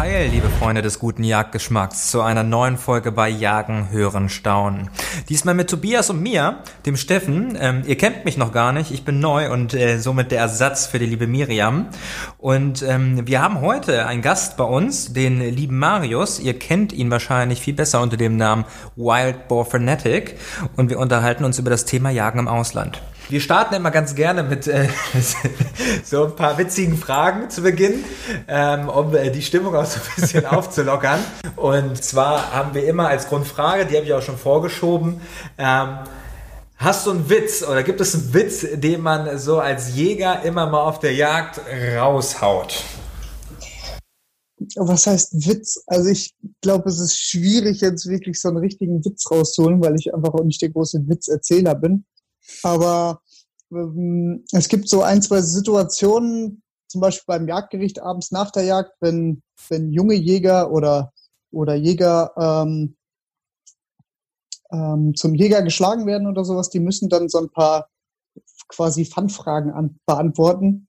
Heil, liebe Freunde des guten Jagdgeschmacks, zu einer neuen Folge bei Jagen, Hören, Staunen. Diesmal mit Tobias und mir, dem Steffen. Ähm, ihr kennt mich noch gar nicht, ich bin neu und äh, somit der Ersatz für die liebe Miriam. Und ähm, wir haben heute einen Gast bei uns, den lieben Marius. Ihr kennt ihn wahrscheinlich viel besser unter dem Namen Wild Boar Fanatic. Und wir unterhalten uns über das Thema Jagen im Ausland. Wir starten immer ganz gerne mit äh, so ein paar witzigen Fragen zu Beginn, ähm, um äh, die Stimmung auch so ein bisschen aufzulockern. Und zwar haben wir immer als Grundfrage, die habe ich auch schon vorgeschoben, ähm, Hast du einen Witz oder gibt es einen Witz, den man so als Jäger immer mal auf der Jagd raushaut? Was heißt Witz? Also ich glaube, es ist schwierig, jetzt wirklich so einen richtigen Witz rauszuholen, weil ich einfach auch nicht der große Witzerzähler bin. Aber ähm, es gibt so ein, zwei Situationen, zum Beispiel beim Jagdgericht abends nach der Jagd, wenn, wenn junge Jäger oder, oder Jäger ähm, ähm, zum Jäger geschlagen werden oder sowas, die müssen dann so ein paar quasi Fun-Fragen beantworten.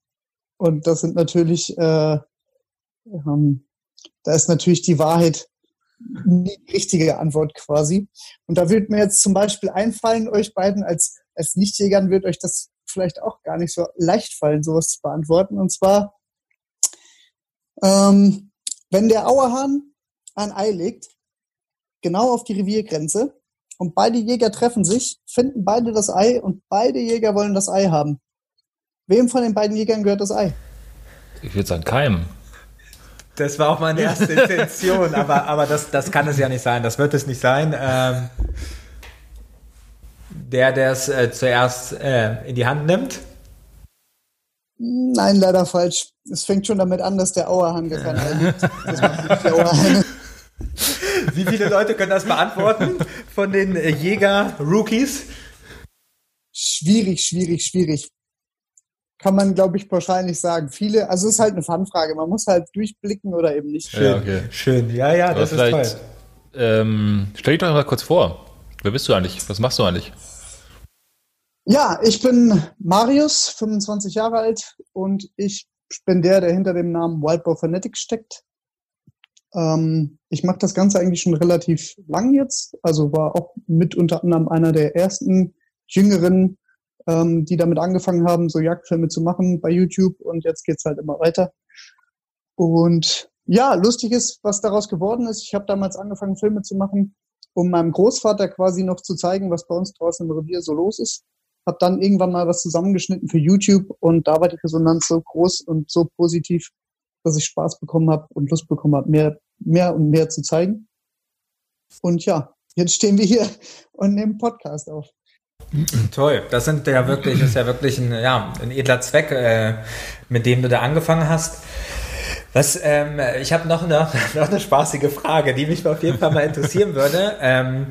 Und das sind natürlich, äh, ähm, da ist natürlich die Wahrheit die richtige Antwort quasi. Und da würde mir jetzt zum Beispiel einfallen, euch beiden als als Nichtjägern wird euch das vielleicht auch gar nicht so leicht fallen, sowas zu beantworten. Und zwar, ähm, wenn der Auerhahn ein Ei legt, genau auf die Reviergrenze, und beide Jäger treffen sich, finden beide das Ei und beide Jäger wollen das Ei haben. Wem von den beiden Jägern gehört das Ei? Ich würde sagen, keinem. Das war auch meine erste Intention, aber, aber das, das kann es ja nicht sein. Das wird es nicht sein. Ähm, der, der es äh, zuerst äh, in die Hand nimmt? Nein, leider falsch. Es fängt schon damit an, dass der Auerhahn gefangen erlebt. Wie viele Leute können das beantworten von den äh, Jäger-Rookies? Schwierig, schwierig, schwierig. Kann man, glaube ich, pauschal nicht sagen. Viele, also es ist halt eine Fanfrage. Man muss halt durchblicken oder eben nicht. Schön, ja, okay. schön. Ja, ja, das ist toll. Ähm, stell dich doch mal kurz vor. Wer bist du eigentlich? Was machst du eigentlich? Ja, ich bin Marius, 25 Jahre alt und ich bin der, der hinter dem Namen Wildbow Fanatics steckt. Ähm, ich mache das Ganze eigentlich schon relativ lang jetzt, also war auch mit unter anderem einer der ersten Jüngeren, ähm, die damit angefangen haben, so Jagdfilme zu machen bei YouTube und jetzt geht's halt immer weiter. Und ja, lustig ist, was daraus geworden ist. Ich habe damals angefangen, Filme zu machen, um meinem Großvater quasi noch zu zeigen, was bei uns draußen im Revier so los ist habe dann irgendwann mal was zusammengeschnitten für YouTube und da war die Resonanz so groß und so positiv, dass ich Spaß bekommen habe und Lust bekommen habe, mehr, mehr und mehr zu zeigen. Und ja, jetzt stehen wir hier und nehmen Podcast auf. Toll, das sind ja wirklich, ist ja wirklich ein, ja, ein edler Zweck, äh, mit dem du da angefangen hast. Was, ähm, ich habe noch, noch, noch eine spaßige Frage, die mich auf jeden Fall mal interessieren würde, ähm,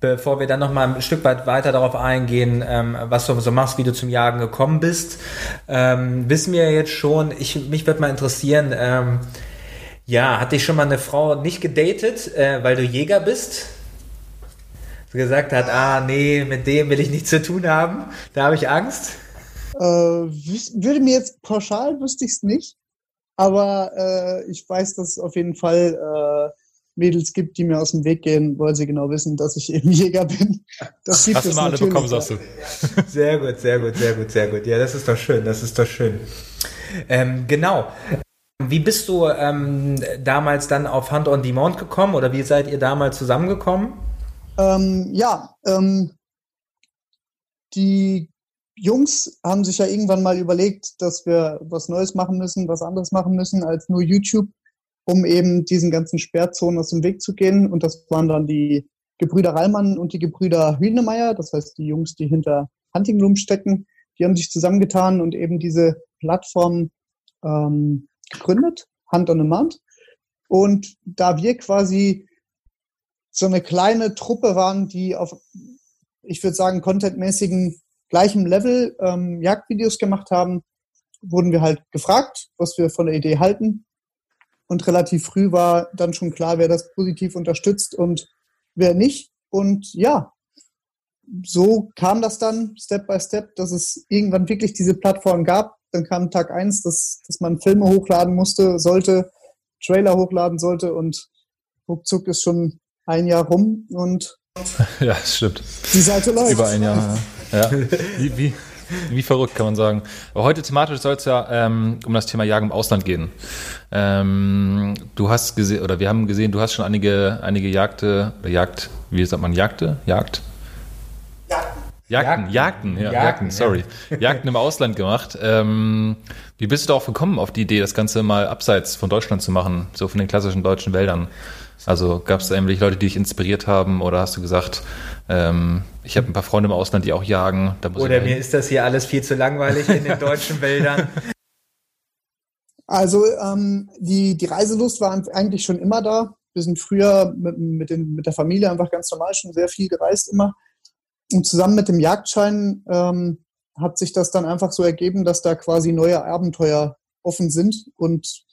bevor wir dann noch mal ein Stück weit weiter darauf eingehen, ähm, was du so machst, wie du zum Jagen gekommen bist. Ähm, wissen wir jetzt schon, ich, mich würde mal interessieren, ähm, ja, hat dich schon mal eine Frau nicht gedatet, äh, weil du Jäger bist? Gesagt hat, ah, nee, mit dem will ich nichts zu tun haben, da habe ich Angst. Äh, würde mir jetzt pauschal wüsste ich es nicht. Aber äh, ich weiß, dass es auf jeden Fall äh, Mädels gibt, die mir aus dem Weg gehen, weil sie genau wissen, dass ich eben Jäger bin. Das gibt Hast es du mal alle bekommen, sagst du. Sehr gut, sehr gut, sehr gut, sehr gut. Ja, das ist doch schön, das ist doch schön. Ähm, genau. Wie bist du ähm, damals dann auf Hand on Demand gekommen oder wie seid ihr damals zusammengekommen? Ähm, ja, ähm, die Jungs haben sich ja irgendwann mal überlegt, dass wir was Neues machen müssen, was anderes machen müssen als nur YouTube, um eben diesen ganzen Sperrzonen aus dem Weg zu gehen. Und das waren dann die Gebrüder Rallmann und die Gebrüder Hühnemeier, das heißt die Jungs, die hinter Hunting Room stecken. Die haben sich zusammengetan und eben diese Plattform ähm, gegründet, Hand on Demand. Und da wir quasi so eine kleine Truppe waren, die auf, ich würde sagen, contentmäßigen gleichem Level ähm, Jagdvideos gemacht haben, wurden wir halt gefragt, was wir von der Idee halten. Und relativ früh war dann schon klar, wer das positiv unterstützt und wer nicht. Und ja, so kam das dann Step by Step, dass es irgendwann wirklich diese Plattform gab. Dann kam Tag eins, dass, dass man Filme hochladen musste, sollte, Trailer hochladen sollte und ruckzuck ist schon ein Jahr rum und ja, stimmt. Die Seite läuft. Über ein Jahr. Ja. Wie, wie, wie verrückt kann man sagen. Aber heute thematisch soll es ja ähm, um das Thema Jagen im Ausland gehen. Ähm, du hast gesehen, oder wir haben gesehen, du hast schon einige, einige Jagde, oder Jagd, wie sagt man, Jagde? Jagd? Jagden, Jagden, ja, Jagden, Jagden sorry. Ja. Jagden im Ausland gemacht. Ähm, wie bist du darauf gekommen, auf die Idee, das Ganze mal abseits von Deutschland zu machen, so von den klassischen deutschen Wäldern? Also gab es irgendwelche Leute, die dich inspiriert haben oder hast du gesagt, ähm, ich habe ein paar Freunde im Ausland, die auch jagen? oder mir ist das hier alles viel zu langweilig in den deutschen Wäldern. Also ähm, die, die Reiselust war eigentlich schon immer da. Wir sind früher mit, mit, den, mit der Familie einfach ganz normal schon sehr viel gereist immer. Und zusammen mit dem Jagdschein ähm, hat sich das dann einfach so ergeben, dass da quasi neue Abenteuer offen sind und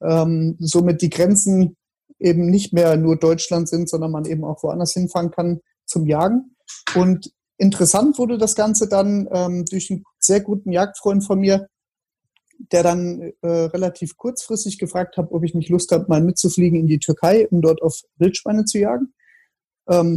ähm, somit die Grenzen eben nicht mehr nur Deutschland sind, sondern man eben auch woanders hinfahren kann zum Jagen. Und interessant wurde das Ganze dann ähm, durch einen sehr guten Jagdfreund von mir, der dann äh, relativ kurzfristig gefragt hat, ob ich nicht Lust habe, mal mitzufliegen in die Türkei, um dort auf Wildschweine zu jagen. Ähm,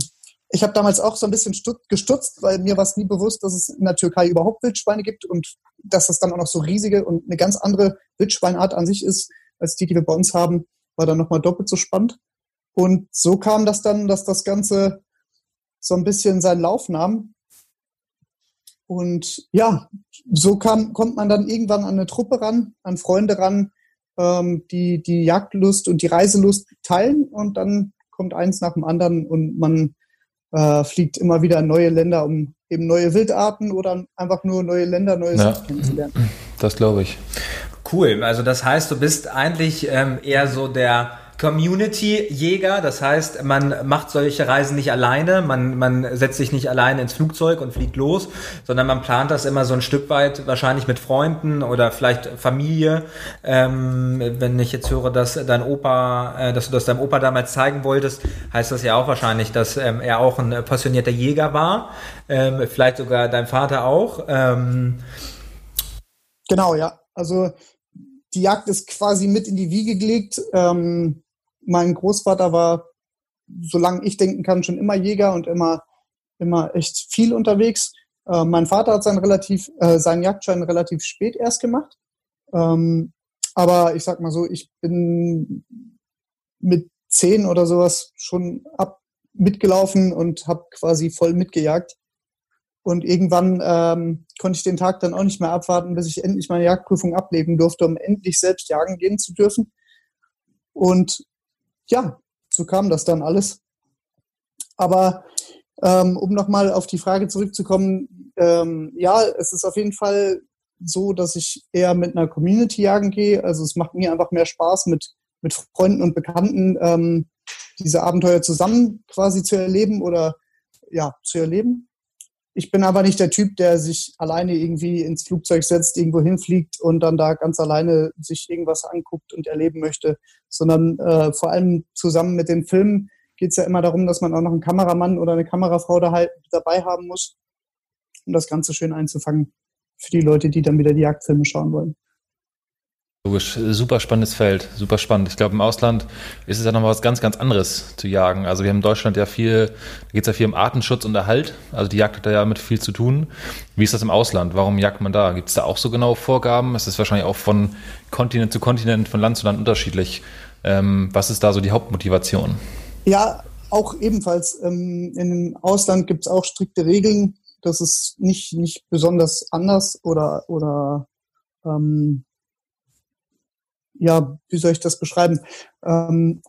ich habe damals auch so ein bisschen gestutzt, weil mir war es nie bewusst, dass es in der Türkei überhaupt Wildschweine gibt und dass das dann auch noch so riesige und eine ganz andere Wildschweinart an sich ist, als die, die wir bei uns haben, war dann nochmal doppelt so spannend. Und so kam das dann, dass das Ganze so ein bisschen seinen Lauf nahm. Und ja, so kam, kommt man dann irgendwann an eine Truppe ran, an Freunde ran, ähm, die die Jagdlust und die Reiselust teilen und dann kommt eins nach dem anderen und man äh, fliegt immer wieder in neue Länder, um eben neue Wildarten oder einfach nur neue Länder, neue ja, kennenzulernen. Das glaube ich. Cool. Also das heißt, du bist eigentlich ähm, eher so der Community-Jäger, das heißt, man macht solche Reisen nicht alleine, man, man setzt sich nicht alleine ins Flugzeug und fliegt los, sondern man plant das immer so ein Stück weit, wahrscheinlich mit Freunden oder vielleicht Familie. Ähm, wenn ich jetzt höre, dass dein Opa, äh, dass du das deinem Opa damals zeigen wolltest, heißt das ja auch wahrscheinlich, dass ähm, er auch ein passionierter Jäger war, ähm, vielleicht sogar dein Vater auch. Ähm, genau, ja. Also die Jagd ist quasi mit in die Wiege gelegt. Ähm, mein Großvater war, solange ich denken kann, schon immer Jäger und immer, immer echt viel unterwegs. Äh, mein Vater hat seinen, relativ, äh, seinen Jagdschein relativ spät erst gemacht. Ähm, aber ich sag mal so, ich bin mit zehn oder sowas schon ab mitgelaufen und habe quasi voll mitgejagt. Und irgendwann ähm, konnte ich den Tag dann auch nicht mehr abwarten, bis ich endlich meine Jagdprüfung ablegen durfte, um endlich selbst jagen gehen zu dürfen. Und ja, so kam das dann alles. Aber ähm, um nochmal auf die Frage zurückzukommen, ähm, ja, es ist auf jeden Fall so, dass ich eher mit einer Community jagen gehe. Also es macht mir einfach mehr Spaß, mit, mit Freunden und Bekannten ähm, diese Abenteuer zusammen quasi zu erleben oder ja, zu erleben. Ich bin aber nicht der Typ, der sich alleine irgendwie ins Flugzeug setzt, irgendwo hinfliegt und dann da ganz alleine sich irgendwas anguckt und erleben möchte, sondern äh, vor allem zusammen mit den Filmen geht es ja immer darum, dass man auch noch einen Kameramann oder eine Kamerafrau da halt dabei haben muss, um das Ganze schön einzufangen für die Leute, die dann wieder die Jagdfilme schauen wollen. Logisch, super spannendes Feld, super spannend. Ich glaube, im Ausland ist es ja noch was ganz, ganz anderes zu jagen. Also wir haben in Deutschland ja viel, da geht es ja viel um Artenschutz und Erhalt. Also die Jagd hat da ja mit viel zu tun. Wie ist das im Ausland? Warum jagt man da? Gibt es da auch so genaue Vorgaben? Es ist wahrscheinlich auch von Kontinent zu Kontinent, von Land zu Land unterschiedlich. Ähm, was ist da so die Hauptmotivation? Ja, auch ebenfalls. Ähm, Im Ausland gibt es auch strikte Regeln. Das ist nicht, nicht besonders anders oder, oder ähm, ja, wie soll ich das beschreiben? Ähm,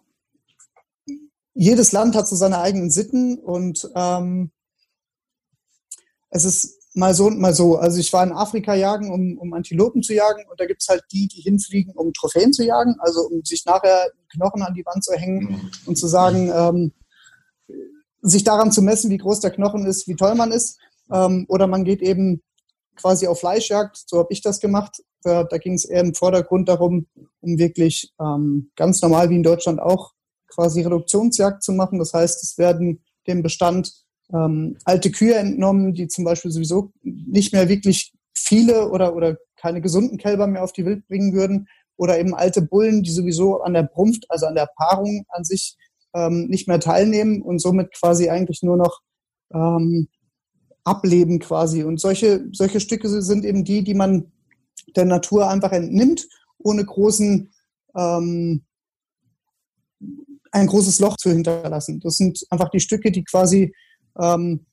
jedes Land hat so seine eigenen Sitten und ähm, es ist mal so und mal so. Also ich war in Afrika jagen, um, um Antilopen zu jagen und da gibt's halt die, die hinfliegen, um Trophäen zu jagen, also um sich nachher Knochen an die Wand zu hängen mhm. und zu sagen, ähm, sich daran zu messen, wie groß der Knochen ist, wie toll man ist. Ähm, oder man geht eben quasi auf Fleischjagd, so habe ich das gemacht. Da, da ging es eher im Vordergrund darum, um wirklich ähm, ganz normal wie in Deutschland auch quasi Reduktionsjagd zu machen. Das heißt, es werden dem Bestand ähm, alte Kühe entnommen, die zum Beispiel sowieso nicht mehr wirklich viele oder, oder keine gesunden Kälber mehr auf die Wild bringen würden. Oder eben alte Bullen, die sowieso an der Brunft, also an der Paarung an sich ähm, nicht mehr teilnehmen und somit quasi eigentlich nur noch ähm, ableben quasi. Und solche, solche Stücke sind eben die, die man der Natur einfach entnimmt, ohne großen ähm, ein großes Loch zu hinterlassen. Das sind einfach die Stücke, die quasi ähm,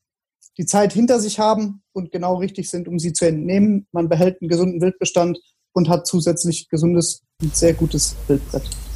die Zeit hinter sich haben und genau richtig sind, um sie zu entnehmen. Man behält einen gesunden Wildbestand und hat zusätzlich gesundes und sehr gutes Wildbrett.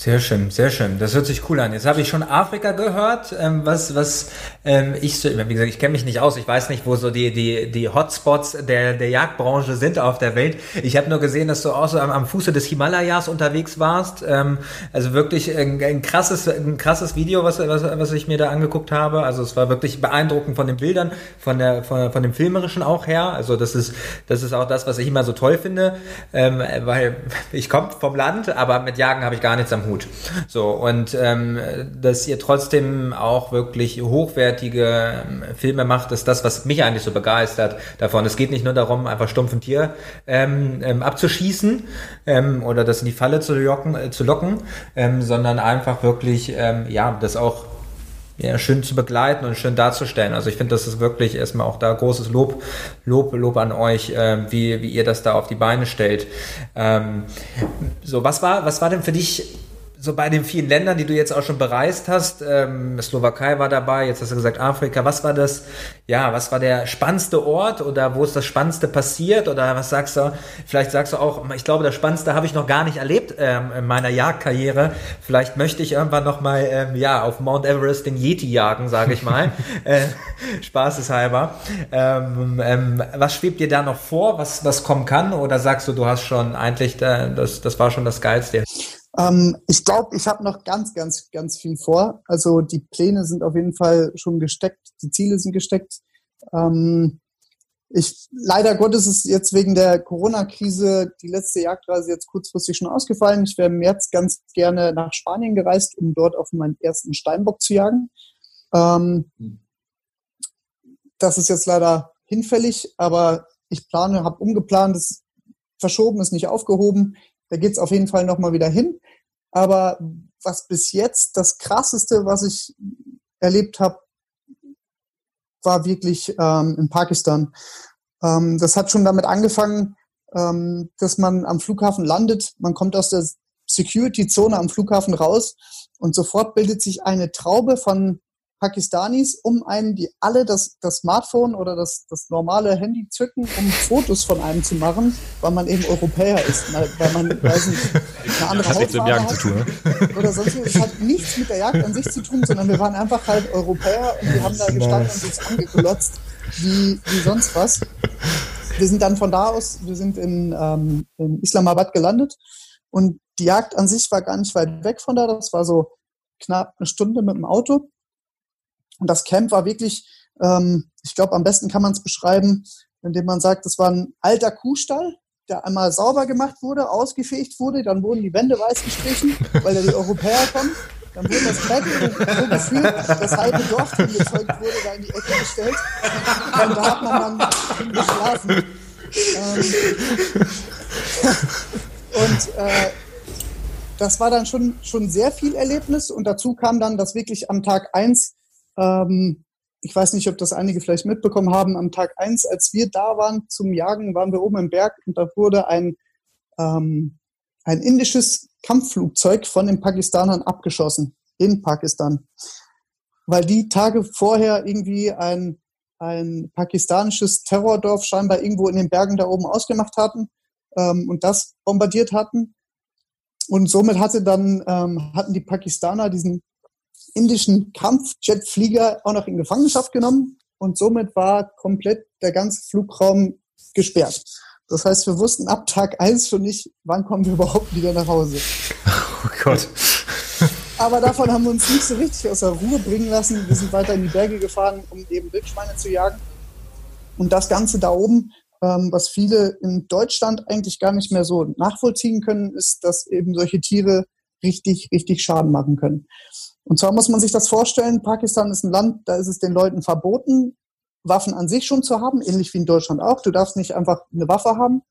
Sehr schön, sehr schön. Das hört sich cool an. Jetzt habe ich schon Afrika gehört, ähm, was, was ähm, ich so, wie gesagt, ich kenne mich nicht aus. Ich weiß nicht, wo so die, die, die Hotspots der, der Jagdbranche sind auf der Welt. Ich habe nur gesehen, dass du auch so am, am Fuße des Himalayas unterwegs warst. Ähm, also wirklich ein, ein, krasses, ein krasses Video, was, was, was ich mir da angeguckt habe. Also es war wirklich beeindruckend von den Bildern, von der, von, von dem Filmerischen auch her. Also das ist, das ist auch das, was ich immer so toll finde, ähm, weil ich komme vom Land, aber mit Jagen habe ich gar nichts am Hut. So, und ähm, dass ihr trotzdem auch wirklich hochwertige ähm, Filme macht, ist das, was mich eigentlich so begeistert davon. Es geht nicht nur darum, einfach stumpf ein Tier ähm, ähm, abzuschießen ähm, oder das in die Falle zu locken, äh, zu locken ähm, sondern einfach wirklich, ähm, ja, das auch ja, schön zu begleiten und schön darzustellen. Also ich finde, das ist wirklich erstmal auch da großes Lob, Lob, Lob an euch, äh, wie, wie ihr das da auf die Beine stellt. Ähm, so, was war, was war denn für dich so bei den vielen Ländern, die du jetzt auch schon bereist hast, ähm, Slowakei war dabei, jetzt hast du gesagt Afrika, was war das, ja, was war der spannendste Ort oder wo ist das Spannendste passiert oder was sagst du, vielleicht sagst du auch, ich glaube, das Spannendste habe ich noch gar nicht erlebt ähm, in meiner Jagdkarriere, vielleicht möchte ich irgendwann noch mal, ähm, ja, auf Mount Everest den Yeti jagen, sage ich mal, äh, spaßeshalber. Ähm, ähm, was schwebt dir da noch vor, was, was kommen kann oder sagst du, du hast schon eigentlich, äh, das, das war schon das Geilste? Ähm, ich glaube, ich habe noch ganz, ganz, ganz viel vor. Also die Pläne sind auf jeden Fall schon gesteckt, die Ziele sind gesteckt. Ähm, ich, leider Gottes ist jetzt wegen der Corona-Krise die letzte Jagdreise jetzt kurzfristig schon ausgefallen. Ich wäre im März ganz gerne nach Spanien gereist, um dort auf meinen ersten Steinbock zu jagen. Ähm, das ist jetzt leider hinfällig, aber ich plane, habe umgeplant, es verschoben, ist nicht aufgehoben. Da geht's auf jeden Fall nochmal wieder hin. Aber was bis jetzt das Krasseste, was ich erlebt habe, war wirklich ähm, in Pakistan. Ähm, das hat schon damit angefangen, ähm, dass man am Flughafen landet. Man kommt aus der Security-Zone am Flughafen raus und sofort bildet sich eine Traube von Pakistanis um einen, die alle das, das Smartphone oder das, das normale Handy zücken, um Fotos von einem zu machen, weil man eben Europäer ist, weil, man weiß nicht, eine andere hat Hautfarbe hat zu tun, ne? oder sonst was. Es hat nichts mit der Jagd an sich zu tun, sondern wir waren einfach halt Europäer und wir haben da gestanden und uns angeglotzt wie, wie sonst was. Wir sind dann von da aus, wir sind in, ähm, in Islamabad gelandet und die Jagd an sich war gar nicht weit weg von da. Das war so knapp eine Stunde mit dem Auto. Und das Camp war wirklich, ähm, ich glaube, am besten kann man es beschreiben, indem man sagt, das war ein alter Kuhstall, der einmal sauber gemacht wurde, ausgefegt wurde, dann wurden die Wände weiß gestrichen, weil da die Europäer kommen. Dann wurde das Bett so gefühlt, das halbe Dorf gezeugt wurde, da in die Ecke gestellt. Und da hat man dann geschlafen. Ähm, und äh, das war dann schon, schon sehr viel Erlebnis und dazu kam dann, dass wirklich am Tag eins ähm, ich weiß nicht, ob das einige vielleicht mitbekommen haben. Am Tag eins, als wir da waren zum Jagen, waren wir oben im Berg und da wurde ein, ähm, ein indisches Kampfflugzeug von den Pakistanern abgeschossen in Pakistan. Weil die Tage vorher irgendwie ein, ein pakistanisches Terrordorf scheinbar irgendwo in den Bergen da oben ausgemacht hatten ähm, und das bombardiert hatten. Und somit hatte dann, ähm, hatten die Pakistaner diesen indischen Kampfjetflieger auch noch in Gefangenschaft genommen und somit war komplett der ganze Flugraum gesperrt. Das heißt, wir wussten ab Tag eins schon nicht, wann kommen wir überhaupt wieder nach Hause. Oh Gott. Aber davon haben wir uns nicht so richtig aus der Ruhe bringen lassen. Wir sind weiter in die Berge gefahren, um eben Wildschweine zu jagen. Und das Ganze da oben, ähm, was viele in Deutschland eigentlich gar nicht mehr so nachvollziehen können, ist, dass eben solche Tiere richtig, richtig Schaden machen können. Und zwar muss man sich das vorstellen, Pakistan ist ein Land, da ist es den Leuten verboten, Waffen an sich schon zu haben, ähnlich wie in Deutschland auch. Du darfst nicht einfach eine Waffe haben.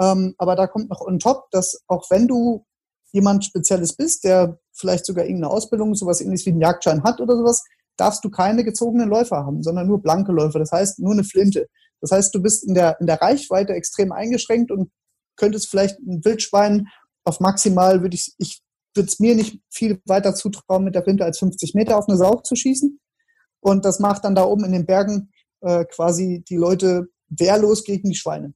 Ähm, aber da kommt noch on top, dass auch wenn du jemand Spezielles bist, der vielleicht sogar irgendeine Ausbildung, sowas ähnliches wie einen Jagdschein hat oder sowas, darfst du keine gezogenen Läufer haben, sondern nur blanke Läufer. Das heißt, nur eine Flinte. Das heißt, du bist in der, in der Reichweite extrem eingeschränkt und könntest vielleicht ein Wildschwein auf maximal, würde ich, ich würde es mir nicht viel weiter zutrauen, mit der Flinte als 50 Meter auf eine Sau zu schießen. Und das macht dann da oben in den Bergen äh, quasi die Leute wehrlos gegen die Schweine.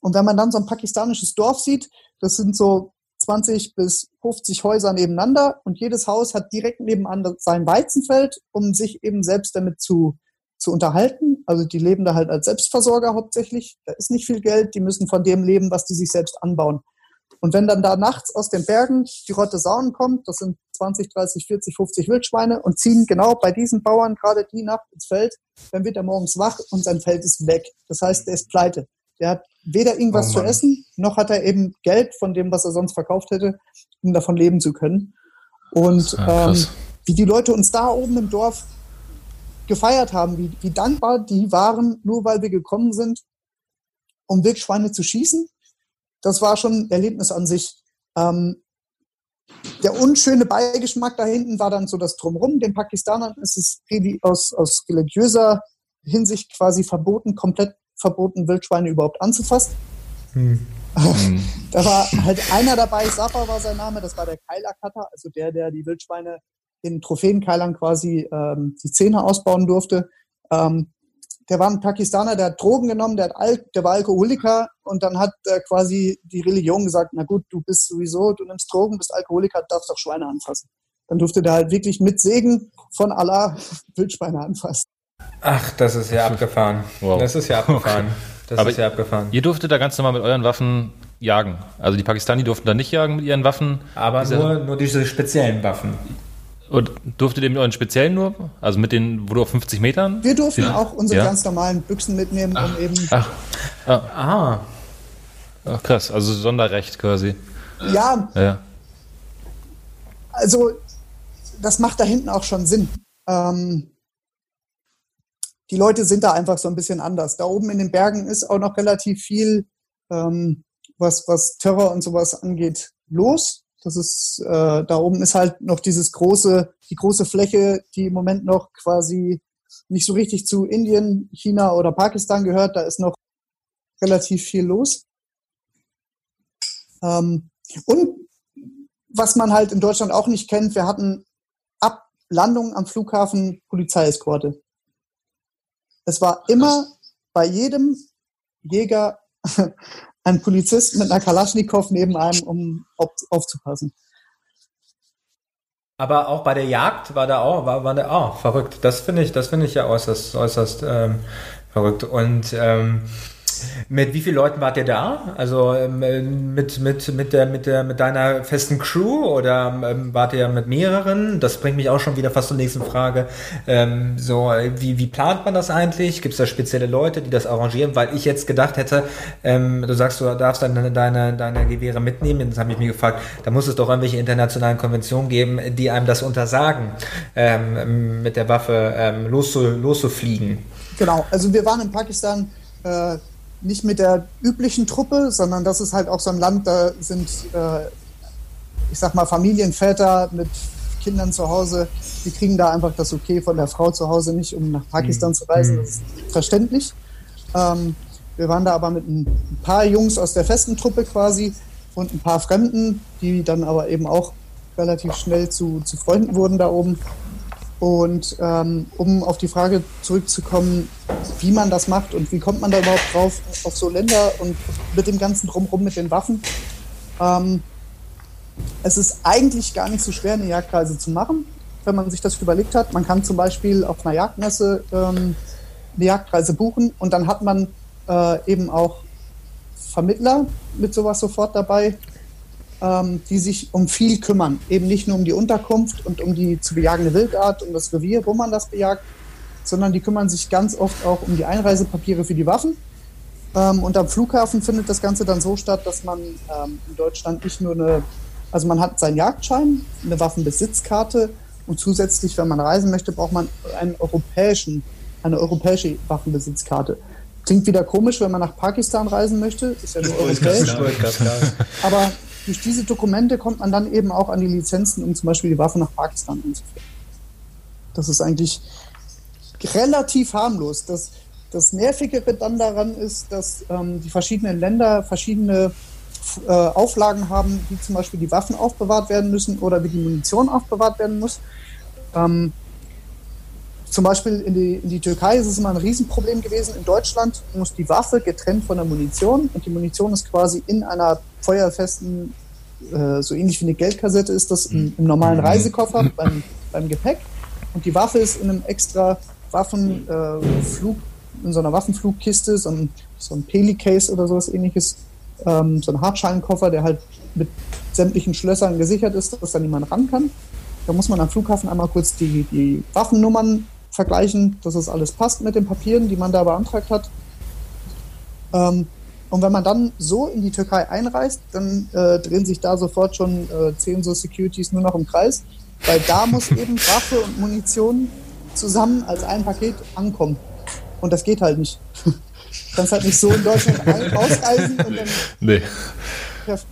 Und wenn man dann so ein pakistanisches Dorf sieht, das sind so 20 bis 50 Häuser nebeneinander und jedes Haus hat direkt nebenan sein Weizenfeld, um sich eben selbst damit zu, zu unterhalten. Also die leben da halt als Selbstversorger hauptsächlich. Da ist nicht viel Geld, die müssen von dem leben, was die sich selbst anbauen. Und wenn dann da nachts aus den Bergen die Rotte Sauen kommt, das sind 20, 30, 40, 50 Wildschweine und ziehen genau bei diesen Bauern gerade die Nacht ins Feld, dann wird er morgens wach und sein Feld ist weg. Das heißt, der ist pleite. Der hat weder irgendwas oh zu essen, noch hat er eben Geld von dem, was er sonst verkauft hätte, um davon leben zu können. Und ja, ähm, wie die Leute uns da oben im Dorf gefeiert haben, wie, wie dankbar die waren, nur weil wir gekommen sind, um Wildschweine zu schießen, das war schon ein Erlebnis an sich. Ähm, der unschöne Beigeschmack da hinten war dann so das Drumrum. Den Pakistanern ist es aus, aus religiöser Hinsicht quasi verboten, komplett verboten, Wildschweine überhaupt anzufassen. Hm. da war halt einer dabei, Sapa war sein Name, das war der Keilercutter, also der, der die Wildschweine in Trophäenkeilern quasi ähm, die Zähne ausbauen durfte. Ähm, der war ein Pakistaner, der hat Drogen genommen, der, hat Al der war Alkoholiker und dann hat äh, quasi die Religion gesagt, na gut, du bist sowieso, du nimmst Drogen, bist Alkoholiker, darfst auch Schweine anfassen. Dann durfte der halt wirklich mit Segen von Allah Wildschweine anfassen. Ach, das ist ja abgefahren. Wow. Das ist ja abgefahren. Das Aber ist ja abgefahren. Ihr durftet da ganz normal mit euren Waffen jagen. Also die Pakistani durften da nicht jagen mit ihren Waffen. Aber nur, nur diese speziellen Waffen. Und durftet ihr mit euren speziellen nur? Also mit den, wo du auf 50 Metern? Wir durften ja. auch unsere ja. ganz normalen Büchsen mitnehmen, Ach. um eben. Ach. Ah. Aha. Ach, krass, also Sonderrecht quasi. Ja. ja. Also, das macht da hinten auch schon Sinn. Ähm, die Leute sind da einfach so ein bisschen anders. Da oben in den Bergen ist auch noch relativ viel, ähm, was, was Terror und sowas angeht, los. Das ist, äh, da oben ist halt noch dieses große, die große Fläche, die im Moment noch quasi nicht so richtig zu Indien, China oder Pakistan gehört. Da ist noch relativ viel los. Ähm, und was man halt in Deutschland auch nicht kennt, wir hatten ab Landung am Flughafen Polizeieskorte. Es war immer bei jedem Jäger ein Polizist mit einer Kalaschnikow neben einem, um auf, aufzupassen. Aber auch bei der Jagd war da auch, war, war der auch verrückt. Das finde ich, das finde ich ja äußerst, äußerst ähm, verrückt. Und ähm, mit wie vielen Leuten wart ihr da? Also ähm, mit, mit, mit, der, mit, der, mit deiner festen Crew oder ähm, wart ihr mit mehreren? Das bringt mich auch schon wieder fast zur nächsten Frage. Ähm, so, wie, wie plant man das eigentlich? Gibt es da spezielle Leute, die das arrangieren? Weil ich jetzt gedacht hätte, ähm, du sagst, du darfst dann deine, deine, deine Gewehre mitnehmen. Jetzt habe ich mich gefragt, da muss es doch irgendwelche internationalen Konventionen geben, die einem das untersagen, ähm, mit der Waffe ähm, loszu, loszufliegen. Genau, also wir waren in Pakistan äh, nicht mit der üblichen Truppe, sondern das ist halt auch so ein Land, da sind, äh, ich sag mal, Familienväter mit Kindern zu Hause, die kriegen da einfach das Okay von der Frau zu Hause nicht, um nach Pakistan mhm. zu reisen. Das ist verständlich. Ähm, wir waren da aber mit ein paar Jungs aus der festen Truppe quasi und ein paar Fremden, die dann aber eben auch relativ schnell zu, zu Freunden wurden da oben. Und ähm, um auf die Frage zurückzukommen, wie man das macht und wie kommt man da überhaupt drauf auf so Länder und mit dem ganzen Drumherum mit den Waffen. Ähm, es ist eigentlich gar nicht so schwer, eine Jagdreise zu machen, wenn man sich das überlegt hat. Man kann zum Beispiel auf einer Jagdmesse ähm, eine Jagdreise buchen und dann hat man äh, eben auch Vermittler mit sowas sofort dabei, ähm, die sich um viel kümmern. Eben nicht nur um die Unterkunft und um die zu bejagende Wildart, um das Revier, wo man das bejagt, sondern die kümmern sich ganz oft auch um die Einreisepapiere für die Waffen. Ähm, und am Flughafen findet das Ganze dann so statt, dass man ähm, in Deutschland nicht nur eine Also man hat seinen Jagdschein, eine Waffenbesitzkarte und zusätzlich, wenn man reisen möchte, braucht man einen europäischen, eine europäische Waffenbesitzkarte. Klingt wieder komisch, wenn man nach Pakistan reisen möchte, ist ja nur europäisch. Aber durch diese Dokumente kommt man dann eben auch an die Lizenzen, um zum Beispiel die Waffe nach Pakistan einzuführen. Das ist eigentlich relativ harmlos. Das, das Nervigere dann daran ist, dass ähm, die verschiedenen Länder verschiedene äh, Auflagen haben, wie zum Beispiel die Waffen aufbewahrt werden müssen oder wie die Munition aufbewahrt werden muss. Ähm, zum Beispiel in die, in die Türkei ist es immer ein Riesenproblem gewesen. In Deutschland muss die Waffe getrennt von der Munition und die Munition ist quasi in einer feuerfesten, äh, so ähnlich wie eine Geldkassette ist das im, im normalen mhm. Reisekoffer beim, beim Gepäck und die Waffe ist in einem extra Waffenflug, äh, in so einer Waffenflugkiste, so ein, so ein Peli-Case oder sowas ähnliches, ähm, so ein Hartschalenkoffer, der halt mit sämtlichen Schlössern gesichert ist, dass da niemand ran kann. Da muss man am Flughafen einmal kurz die, die Waffennummern vergleichen, dass das alles passt mit den Papieren, die man da beantragt hat. Ähm, und wenn man dann so in die Türkei einreist, dann äh, drehen sich da sofort schon äh, zehn so Securities nur noch im Kreis, weil da muss eben Waffe und Munition zusammen als ein Paket ankommen. Und das geht halt nicht. Du kannst halt nicht so in Deutschland ausreisen und dann nee.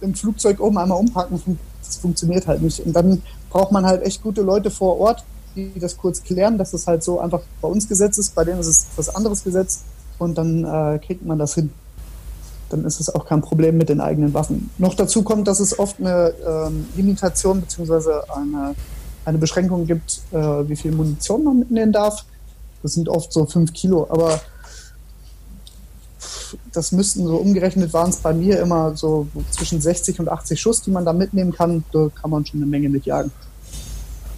im Flugzeug oben einmal umpacken. Das funktioniert halt nicht. Und dann braucht man halt echt gute Leute vor Ort, die das kurz klären, dass das halt so einfach bei uns Gesetz ist, bei denen ist es was anderes Gesetz und dann äh, kriegt man das hin. Dann ist es auch kein Problem mit den eigenen Waffen. Noch dazu kommt, dass es oft eine ähm, Limitation bzw. Eine, eine Beschränkung gibt, äh, wie viel Munition man mitnehmen darf. Das sind oft so fünf Kilo, aber das müssten so umgerechnet waren es bei mir immer so zwischen 60 und 80 Schuss, die man da mitnehmen kann. Da kann man schon eine Menge mitjagen.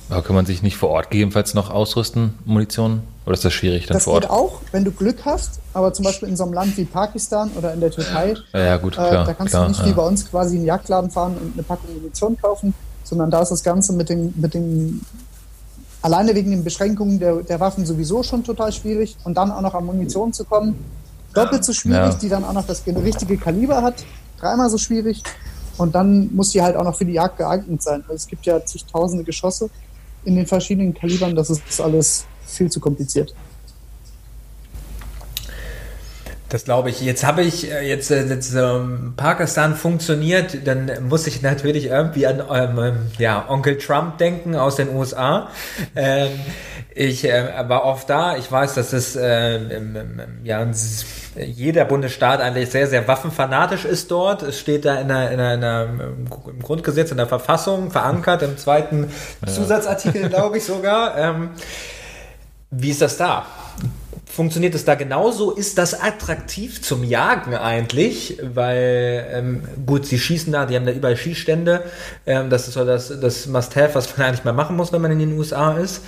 Aber kann man sich nicht vor Ort gegebenenfalls noch ausrüsten, Munition? Oder ist das schwierig dann das vor Ort? Das geht auch, wenn du Glück hast, aber zum Beispiel in so einem Land wie Pakistan oder in der Türkei, ja, ja gut, klar, äh, da kannst klar, du nicht ja. wie bei uns quasi in den Jagdladen fahren und eine Packung Munition kaufen, sondern da ist das Ganze mit den, mit den alleine wegen den Beschränkungen der, der Waffen sowieso schon total schwierig und dann auch noch an Munition zu kommen, doppelt so schwierig, ja. die dann auch noch das richtige Kaliber hat, dreimal so schwierig und dann muss die halt auch noch für die Jagd geeignet sein. Also es gibt ja zigtausende Geschosse in den verschiedenen Kalibern, das ist alles viel zu kompliziert. Das glaube ich. Jetzt habe ich äh, jetzt, äh, jetzt ähm, Pakistan funktioniert, dann muss ich natürlich irgendwie an ähm, ja, Onkel Trump denken aus den USA. Ähm, ich äh, war oft da. Ich weiß, dass es äh, ja jeder Bundesstaat eigentlich sehr sehr waffenfanatisch ist dort. Es steht da in der, in der, in der im Grundgesetz in der Verfassung verankert im zweiten ja. Zusatzartikel, glaube ich sogar. Ähm, wie ist das da? Funktioniert es da genauso? Ist das attraktiv zum Jagen eigentlich? Weil, ähm, gut, sie schießen da, die haben da überall Schießstände. Ähm, das ist so das, das Must-Have, was man eigentlich mal machen muss, wenn man in den USA ist.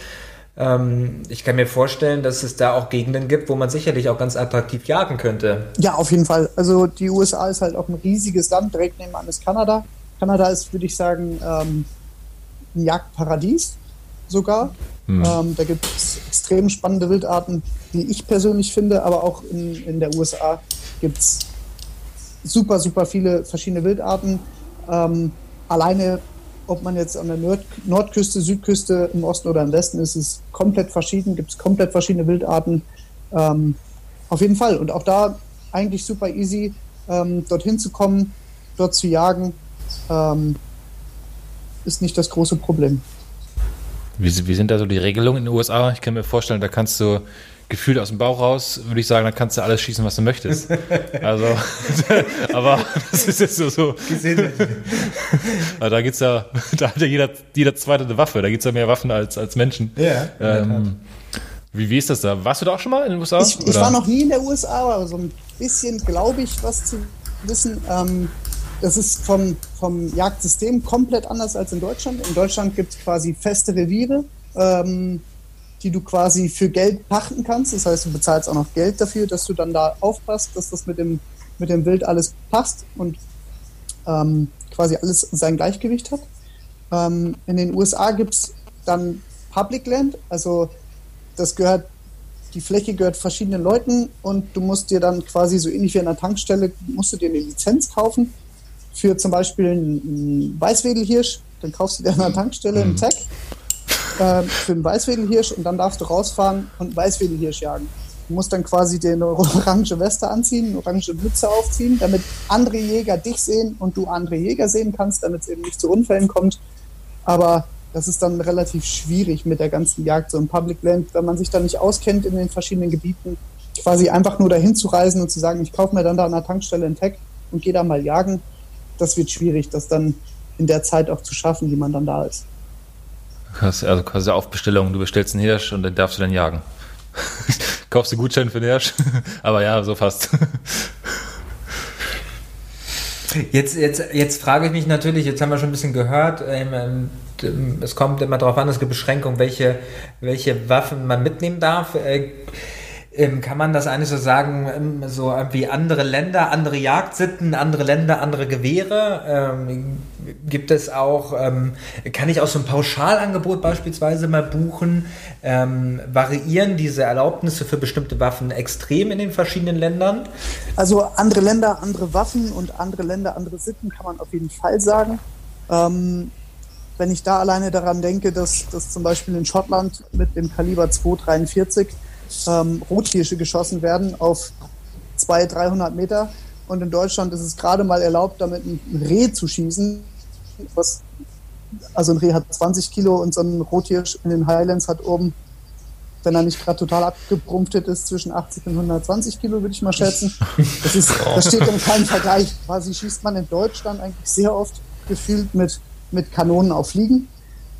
Ähm, ich kann mir vorstellen, dass es da auch Gegenden gibt, wo man sicherlich auch ganz attraktiv jagen könnte. Ja, auf jeden Fall. Also die USA ist halt auch ein riesiges Land, direkt nebenan ist Kanada. Kanada ist, würde ich sagen, ähm, ein Jagdparadies sogar. Hm. Ähm, da gibt es extrem spannende Wildarten, die ich persönlich finde, aber auch in, in der USA gibt es super, super viele verschiedene Wildarten. Ähm, alleine, ob man jetzt an der Nord Nordküste, Südküste, im Osten oder im Westen ist, ist komplett verschieden, gibt es komplett verschiedene Wildarten. Ähm, auf jeden Fall. Und auch da eigentlich super easy, ähm, dorthin zu kommen, dort zu jagen, ähm, ist nicht das große Problem. Wie, wie sind da so die Regelungen in den USA? Ich kann mir vorstellen, da kannst du gefühlt aus dem Bauch raus, würde ich sagen, da kannst du alles schießen, was du möchtest. Also, aber das ist jetzt so. so. aber da geht's ja, da hat ja jeder, jeder zweite eine Waffe. Da gibt es ja mehr Waffen als, als Menschen. Ja. Ähm, wie, wie ist das da? Warst du da auch schon mal in den USA? Ich, ich war noch nie in der USA, aber so ein bisschen glaube ich, was zu wissen. Ähm, das ist vom, vom Jagdsystem komplett anders als in Deutschland. In Deutschland gibt es quasi feste Reviere, ähm, die du quasi für Geld pachten kannst. Das heißt, du bezahlst auch noch Geld dafür, dass du dann da aufpasst, dass das mit dem, mit dem Wild alles passt und ähm, quasi alles sein Gleichgewicht hat. Ähm, in den USA gibt es dann Public Land, also das gehört, die Fläche gehört verschiedenen Leuten und du musst dir dann quasi so ähnlich wie an einer Tankstelle, musst du dir eine Lizenz kaufen für zum Beispiel einen Weißwedelhirsch, dann kaufst du dir an der Tankstelle einen Tag äh, für einen Weißwedelhirsch und dann darfst du rausfahren und einen Weißwedelhirsch jagen. Du musst dann quasi den orange Weste anziehen, eine orange Mütze aufziehen, damit andere Jäger dich sehen und du andere Jäger sehen kannst, damit es eben nicht zu Unfällen kommt. Aber das ist dann relativ schwierig mit der ganzen Jagd, so im Public Land, wenn man sich da nicht auskennt in den verschiedenen Gebieten, quasi einfach nur dahin zu reisen und zu sagen, ich kaufe mir dann da an der Tankstelle einen Tag und gehe da mal jagen, das wird schwierig, das dann in der Zeit auch zu schaffen, die man dann da ist. Also quasi auf Bestellung, du bestellst einen Hirsch und dann darfst du dann jagen. Kaufst du Gutschein für den Hirsch? Aber ja, so fast. Jetzt, jetzt, jetzt frage ich mich natürlich, jetzt haben wir schon ein bisschen gehört, ähm, ähm, es kommt immer darauf an, es gibt Beschränkungen, welche, welche Waffen man mitnehmen darf. Äh, ähm, kann man das eigentlich so sagen, ähm, so wie andere Länder, andere Jagdsitten, andere Länder, andere Gewehre? Ähm, gibt es auch, ähm, kann ich auch so ein Pauschalangebot beispielsweise mal buchen? Ähm, variieren diese Erlaubnisse für bestimmte Waffen extrem in den verschiedenen Ländern? Also andere Länder, andere Waffen und andere Länder, andere Sitten kann man auf jeden Fall sagen. Ähm, wenn ich da alleine daran denke, dass, dass zum Beispiel in Schottland mit dem Kaliber 243 ähm, Rothirsche geschossen werden auf 200, 300 Meter. Und in Deutschland ist es gerade mal erlaubt, damit ein Reh zu schießen. Was, also ein Reh hat 20 Kilo und so ein Rothirsch in den Highlands hat oben, wenn er nicht gerade total abgebrumpftet ist, zwischen 80 und 120 Kilo, würde ich mal schätzen. Das, ist, das steht in keinem Vergleich. Quasi schießt man in Deutschland eigentlich sehr oft gefühlt mit, mit Kanonen auf Fliegen.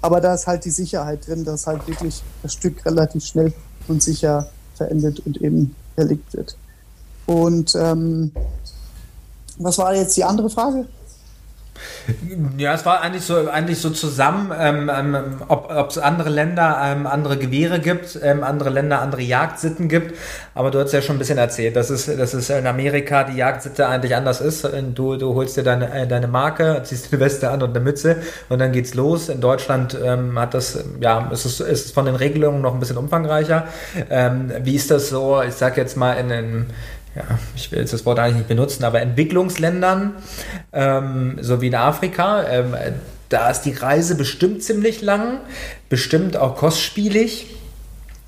Aber da ist halt die Sicherheit drin, dass halt wirklich das Stück relativ schnell und sicher verendet und eben erlegt wird. Und ähm, was war jetzt die andere Frage? Ja, es war eigentlich so, eigentlich so zusammen, ähm, ähm, ob es andere Länder ähm, andere Gewehre gibt, ähm, andere Länder andere Jagdsitten gibt. Aber du hast ja schon ein bisschen erzählt, dass es, dass es in Amerika die Jagdsitte eigentlich anders ist. Du, du holst dir deine, äh, deine Marke, ziehst eine Weste an und eine Mütze und dann geht's los. In Deutschland ähm, hat das, ja, ist es ist von den Regelungen noch ein bisschen umfangreicher. Ähm, wie ist das so? Ich sag jetzt mal in den ja, ich will jetzt das Wort eigentlich nicht benutzen, aber Entwicklungsländern, ähm, so wie in Afrika, ähm, da ist die Reise bestimmt ziemlich lang, bestimmt auch kostspielig.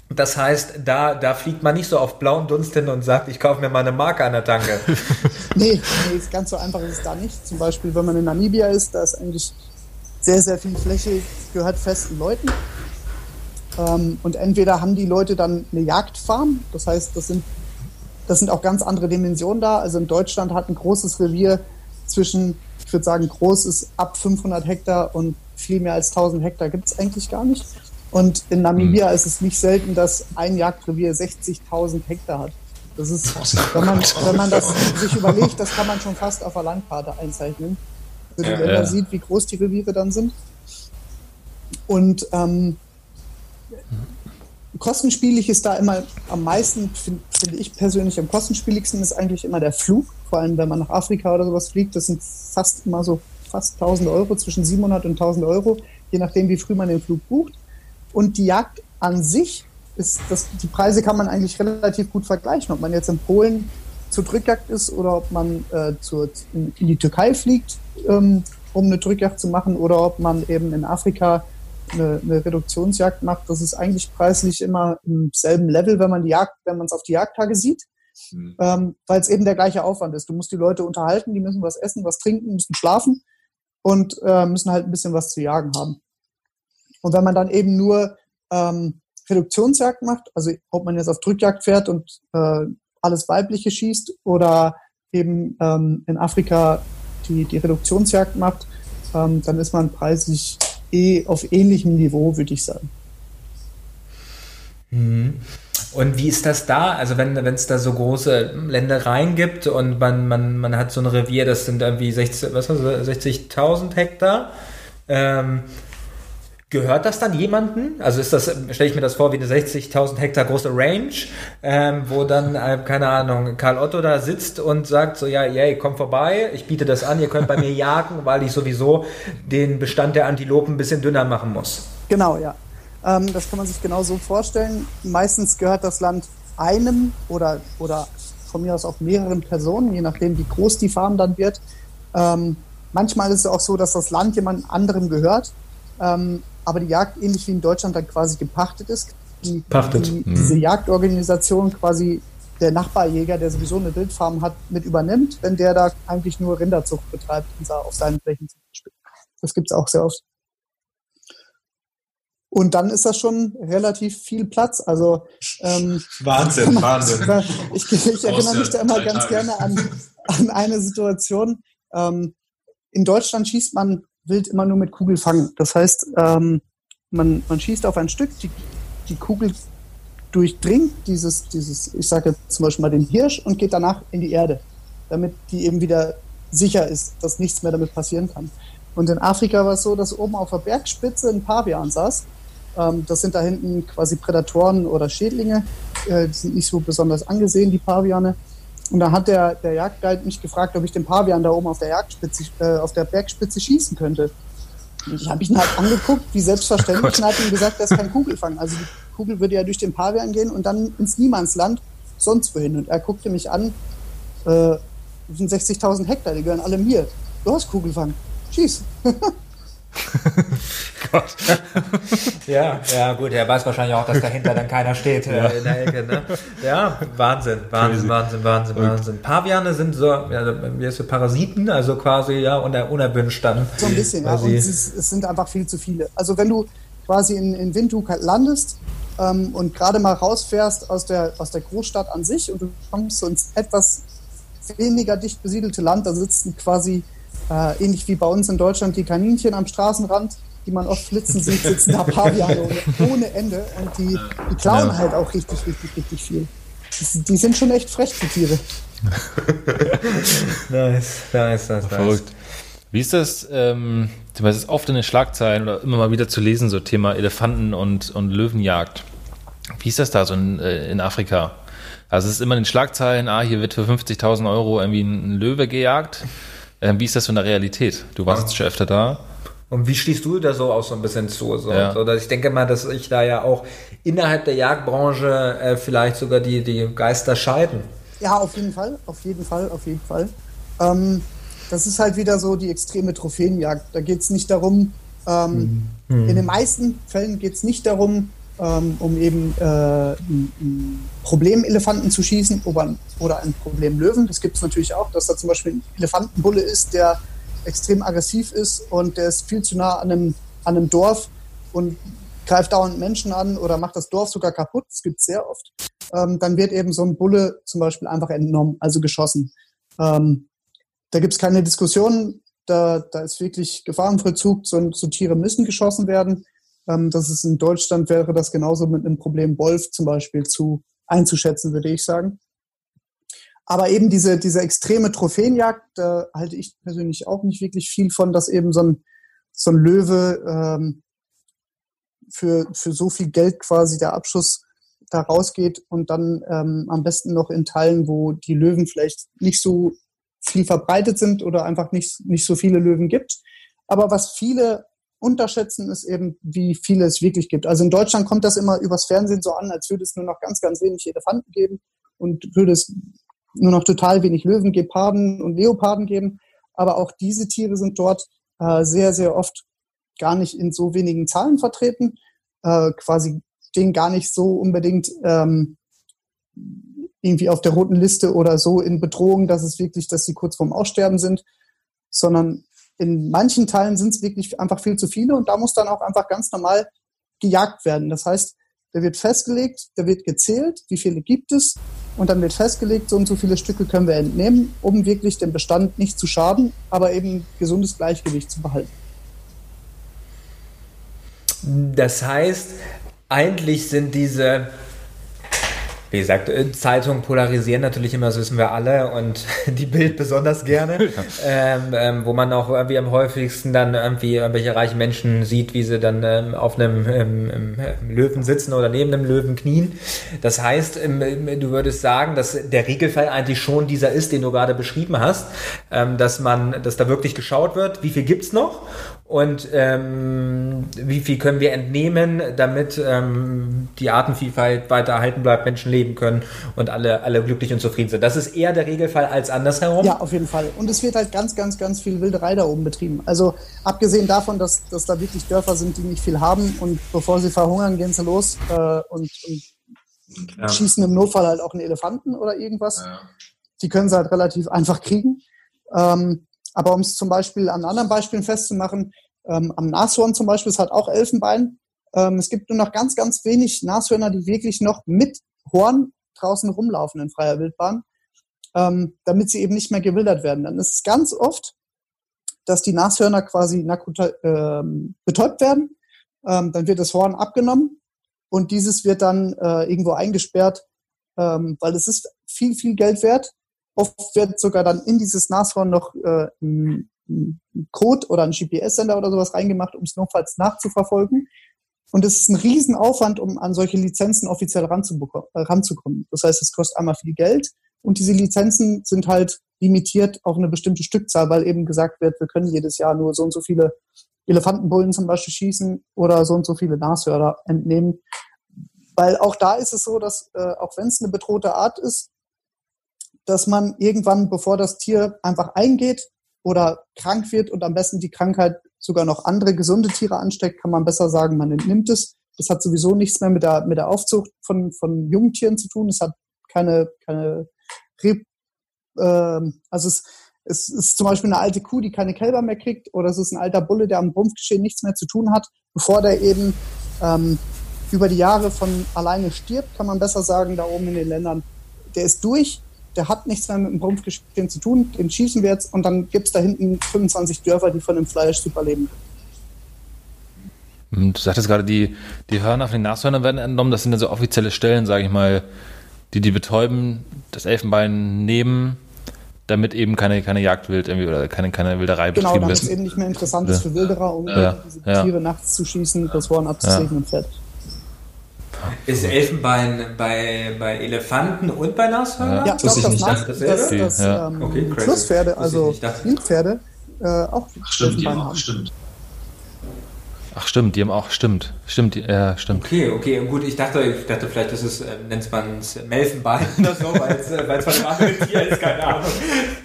Das heißt, da, da fliegt man nicht so auf blauen Dunst hin und sagt, ich kaufe mir mal eine Marke an der Tanke. nee, nee, ist ganz so einfach ist es da nicht. Zum Beispiel, wenn man in Namibia ist, da ist eigentlich sehr, sehr viel Fläche, gehört festen Leuten. Ähm, und entweder haben die Leute dann eine Jagdfarm, das heißt, das sind das sind auch ganz andere Dimensionen da. Also in Deutschland hat ein großes Revier zwischen, ich würde sagen, groß ist ab 500 Hektar und viel mehr als 1000 Hektar gibt es eigentlich gar nicht. Und in Namibia mhm. ist es nicht selten, dass ein Jagdrevier 60.000 Hektar hat. Das ist, wenn man, wenn man das sich überlegt, das kann man schon fast auf der Landkarte einzeichnen. Also ja, wenn man ja. sieht, wie groß die Reviere dann sind. Und ähm, kostenspielig ist da immer am meisten, finde find ich persönlich am kostenspieligsten, ist eigentlich immer der Flug. Vor allem, wenn man nach Afrika oder sowas fliegt, das sind fast immer so fast 1000 Euro, zwischen 700 und 1000 Euro, je nachdem, wie früh man den Flug bucht. Und die Jagd an sich ist, das, die Preise kann man eigentlich relativ gut vergleichen, ob man jetzt in Polen zur Drückjagd ist oder ob man äh, zur, in, in, die Türkei fliegt, ähm, um eine Drückjagd zu machen oder ob man eben in Afrika eine, eine Reduktionsjagd macht, das ist eigentlich preislich immer im selben Level, wenn man die Jagd, wenn man es auf die Jagdtage sieht, mhm. ähm, weil es eben der gleiche Aufwand ist. Du musst die Leute unterhalten, die müssen was essen, was trinken, müssen schlafen und äh, müssen halt ein bisschen was zu jagen haben. Und wenn man dann eben nur ähm, Reduktionsjagd macht, also ob man jetzt auf Drückjagd fährt und äh, alles Weibliche schießt oder eben ähm, in Afrika die, die Reduktionsjagd macht, ähm, dann ist man preislich eh auf ähnlichem Niveau, würde ich sagen. Mhm. Und wie ist das da? Also wenn es da so große Ländereien gibt und man, man, man hat so ein Revier, das sind irgendwie 60.000 60 Hektar. Ähm, Gehört das dann jemanden? Also ist das, stelle ich mir das vor, wie eine 60.000 Hektar große Range, ähm, wo dann, äh, keine Ahnung, Karl Otto da sitzt und sagt so, ja, yay, komm vorbei, ich biete das an, ihr könnt bei mir jagen, weil ich sowieso den Bestand der Antilopen ein bisschen dünner machen muss. Genau, ja. Ähm, das kann man sich genau so vorstellen. Meistens gehört das Land einem oder, oder von mir aus auch mehreren Personen, je nachdem, wie groß die Farm dann wird. Ähm, manchmal ist es auch so, dass das Land jemand anderem gehört, ähm, aber die Jagd ähnlich wie in Deutschland dann quasi gepachtet ist. Die, Pachtet. Die, Mhm. Diese Jagdorganisation quasi der Nachbarjäger, der sowieso eine Wildfarm hat, mit übernimmt, wenn der da eigentlich nur Rinderzucht betreibt sa- auf seinen Flächen zum Beispiel. Das gibt's auch sehr oft. Und dann ist das schon relativ viel Platz. Also ähm, Wahnsinn, Wahnsinn. ich, ich erinnere mich da immer ganz Tage. gerne an, an eine Situation. Ähm, in Deutschland schießt man wild immer nur mit Kugelfang. Das heißt, ähm, man, man schießt auf ein Stück, die, die Kugel durchdringt dieses, dieses, ich sage jetzt zum Beispiel mal den Hirsch und geht danach in die Erde, damit die eben wieder sicher ist, dass nichts mehr damit passieren kann. Und in Afrika war es so, dass oben auf der Bergspitze ein Pavian saß. Ähm, das sind da hinten quasi Prädatoren oder Schädlinge. Äh, die sind nicht so besonders angesehen, die Paviane. Und da hat der, der Jagdguide mich gefragt, ob ich den Pavian da oben auf der, Jagdspitze, äh, auf der Bergspitze schießen könnte. Und ich habe ihn halt angeguckt, wie selbstverständlich, und habe ihm gesagt, das ist kein Kugelfang. Also die Kugel würde ja durch den Pavian gehen und dann ins Niemandsland, sonst wohin. Und er guckte mich an, äh, das sind 60.000 Hektar, die gehören alle mir. Du hast Kugelfang, schieß. Gott. ja, ja, gut, er weiß wahrscheinlich auch, dass dahinter dann keiner steht äh, in der Ecke, ne? Ja, Wahnsinn, Wahnsinn, Wahnsinn, Wahnsinn, Wahnsinn. Paviane sind so, ja, wie heißt das, Parasiten, also quasi, ja, uner, unerwünscht dann. So ein bisschen, ja. Und sie- es, es sind einfach viel zu viele. Also wenn du quasi in, in Windhoek halt landest ähm, und gerade mal rausfährst aus der, aus der Großstadt an sich und du kommst so ins etwas weniger dicht besiedelte Land, da sitzen quasi äh, ähnlich wie bei uns in Deutschland die Kaninchen am Straßenrand, die man oft flitzen sieht, sitzen da Paviane ohne, ohne Ende und die, die klauen Ja. halt auch richtig, richtig, richtig viel. Die sind schon echt frech, die Tiere. Nice, nice, nice, nice. Verrückt. Wie ist das? Ähm, es ist oft in den Schlagzeilen oder immer mal wieder zu lesen, so Thema Elefanten und, und Löwenjagd. Wie ist das da so in, äh, in Afrika? Also es ist immer in den Schlagzeilen, ah, hier wird für 50.000 Euro irgendwie ein Löwe gejagt. Ähm, wie ist das so in der Realität? Du warst jetzt schon öfter da. Und wie schließt du da so auch so ein bisschen zu? So, Ja. so dass ich denke mal, dass ich da ja auch innerhalb der Jagdbranche äh, vielleicht sogar die, die Geister scheiden. Ja, auf jeden Fall, auf jeden Fall, auf jeden Fall. Ähm, das ist halt wieder so die extreme Trophäenjagd. Da geht es nicht darum, ähm, in den meisten Fällen geht es nicht darum, ähm, um eben äh, einen Problemelefanten zu schießen oder, oder einen Problemlöwen. Das gibt es natürlich auch, dass da zum Beispiel ein Elefantenbulle ist, der extrem aggressiv ist und der ist viel zu nah an einem, an einem Dorf und greift dauernd Menschen an oder macht das Dorf sogar kaputt. Das gibt es sehr oft ähm, dann wird eben so ein Bulle zum Beispiel einfach entnommen, also geschossen. Ähm, da gibt es keine Diskussion, da, da ist wirklich Gefahrenvollzug, so, so Tiere müssen geschossen werden. Ähm, das ist in Deutschland wäre das genauso mit einem Problem Wolf zum Beispiel zu einzuschätzen, würde ich sagen. Aber eben diese, diese extreme Trophäenjagd, da halte ich persönlich auch nicht wirklich viel von, dass eben so ein, so ein Löwe ähm, für, für so viel Geld quasi der Abschuss da rausgeht und dann ähm, am besten noch in Teilen, wo die Löwen vielleicht nicht so viel verbreitet sind oder einfach nicht, nicht so viele Löwen gibt. Aber was viele unterschätzen, ist eben, wie viele es wirklich gibt. Also in Deutschland kommt das immer übers Fernsehen so an, als würde es nur noch ganz, ganz wenig Elefanten geben und würde es nur noch total wenig Löwen, Geparden und Leoparden geben. Aber auch diese Tiere sind dort äh, sehr, sehr oft gar nicht in so wenigen Zahlen vertreten, äh, quasi stehen gar nicht so unbedingt ähm, irgendwie auf der roten Liste oder so in Bedrohung, dass es wirklich, dass sie kurz vorm Aussterben sind, sondern in manchen Teilen sind es wirklich einfach viel zu viele und da muss dann auch einfach ganz normal gejagt werden. Das heißt, da wird festgelegt, da wird gezählt, wie viele gibt es und dann wird festgelegt, so und so viele Stücke können wir entnehmen, um wirklich dem Bestand nicht zu schaden, aber eben gesundes Gleichgewicht zu behalten. Das heißt, eigentlich sind diese, wie gesagt, äh, Zeitungen polarisieren natürlich immer, das wissen wir alle, und die Bild besonders gerne, ähm, ähm, wo man auch irgendwie am häufigsten dann irgendwie irgendwelche reichen Menschen sieht, wie sie dann ähm, auf einem ähm, ähm, Löwen sitzen oder neben einem Löwen knien. Das heißt, ähm, du würdest sagen, dass der Regelfall eigentlich schon dieser ist, den du gerade beschrieben hast, dass man, dass da wirklich geschaut wird, wie viel gibt's noch und ähm, wie viel können wir entnehmen, damit ähm, die Artenvielfalt weiter erhalten bleibt, Menschen leben können und alle, alle glücklich und zufrieden sind. Das ist eher der Regelfall als andersherum. Ja, auf jeden Fall. Und es wird halt ganz, ganz, ganz viel Wilderei da oben betrieben. Also abgesehen davon, dass, dass da wirklich Dörfer sind, die nicht viel haben und bevor sie verhungern, gehen sie los äh, und, und ja. schießen im Notfall halt auch einen Elefanten oder irgendwas. Ja. Die können sie halt relativ einfach kriegen. Ähm, aber um es zum Beispiel an anderen Beispielen festzumachen, ähm, am Nashorn zum Beispiel, es hat auch Elfenbein. Ähm, es gibt nur noch ganz, ganz wenig Nashörner, die wirklich noch mit Horn draußen rumlaufen in freier Wildbahn, ähm, damit sie eben nicht mehr gewildert werden. Dann ist es ganz oft, dass die Nashörner quasi äh, betäubt werden. Ähm, dann wird das Horn abgenommen und dieses wird dann äh, irgendwo eingesperrt, ähm, weil es ist viel, viel Geld wert. Oft wird sogar dann in dieses Nashorn noch äh, ein, Code oder ein GPS-Sender oder sowas reingemacht, um es notfalls nachzuverfolgen. Und es ist ein Riesenaufwand, um an solche Lizenzen offiziell äh, ranzukommen. Das heißt, es kostet einmal viel Geld und diese Lizenzen sind halt limitiert auf eine bestimmte Stückzahl, weil eben gesagt wird, wir können jedes Jahr nur so und so viele Elefantenbullen zum Beispiel schießen oder so und so viele Nashörner entnehmen. Weil auch da ist es so, dass äh, auch wenn es eine bedrohte Art ist, dass man irgendwann, bevor das Tier einfach eingeht oder krank wird und am besten die Krankheit sogar noch andere gesunde Tiere ansteckt, kann man besser sagen, man entnimmt es. Das hat sowieso nichts mehr mit der, mit der Aufzucht von, von Jungtieren zu tun. Es hat keine, keine Re äh, also es, es ist zum Beispiel eine alte Kuh, die keine Kälber mehr kriegt, oder es ist ein alter Bulle, der am Rumpfgeschehen nichts mehr zu tun hat, bevor der eben ähm, über die Jahre von alleine stirbt, kann man besser sagen, da oben in den Ländern. Der ist durch, der hat nichts mehr mit dem Rumpfgeschehen zu tun, den schießen wir jetzt und dann gibt es da hinten 25 Dörfer, die von dem Fleisch super leben. Hm, du sagtest gerade, die, die Hörner von den Nashörnern werden entnommen. Das sind ja so offizielle Stellen, sage ich mal, die die betäuben, das Elfenbein nehmen, damit eben keine, keine Jagdwild irgendwie oder keine, keine Wilderei genau, betrieben wird. Genau, damit es eben nicht mehr interessant ist für Wilderer, um ja. diese ja. Tiere nachts zu schießen, das Horn abzusägen ja. und fertig. Ist Elfenbein bei, bei Elefanten und bei Nashörnern? Ja, ich glaube, das, Nas das, das, das ja. ähm, okay, Flusspferde, also Wildpferde, äh, auch Ach, stimmt, die haben stimmt. Ach stimmt, die haben auch, stimmt, stimmt, ja, stimmt. Okay, okay, gut, ich dachte, ich dachte vielleicht ist es, äh, nennt man es Melfenbein oder so, weil es äh, von einem anderen Tier ist, keine Ahnung.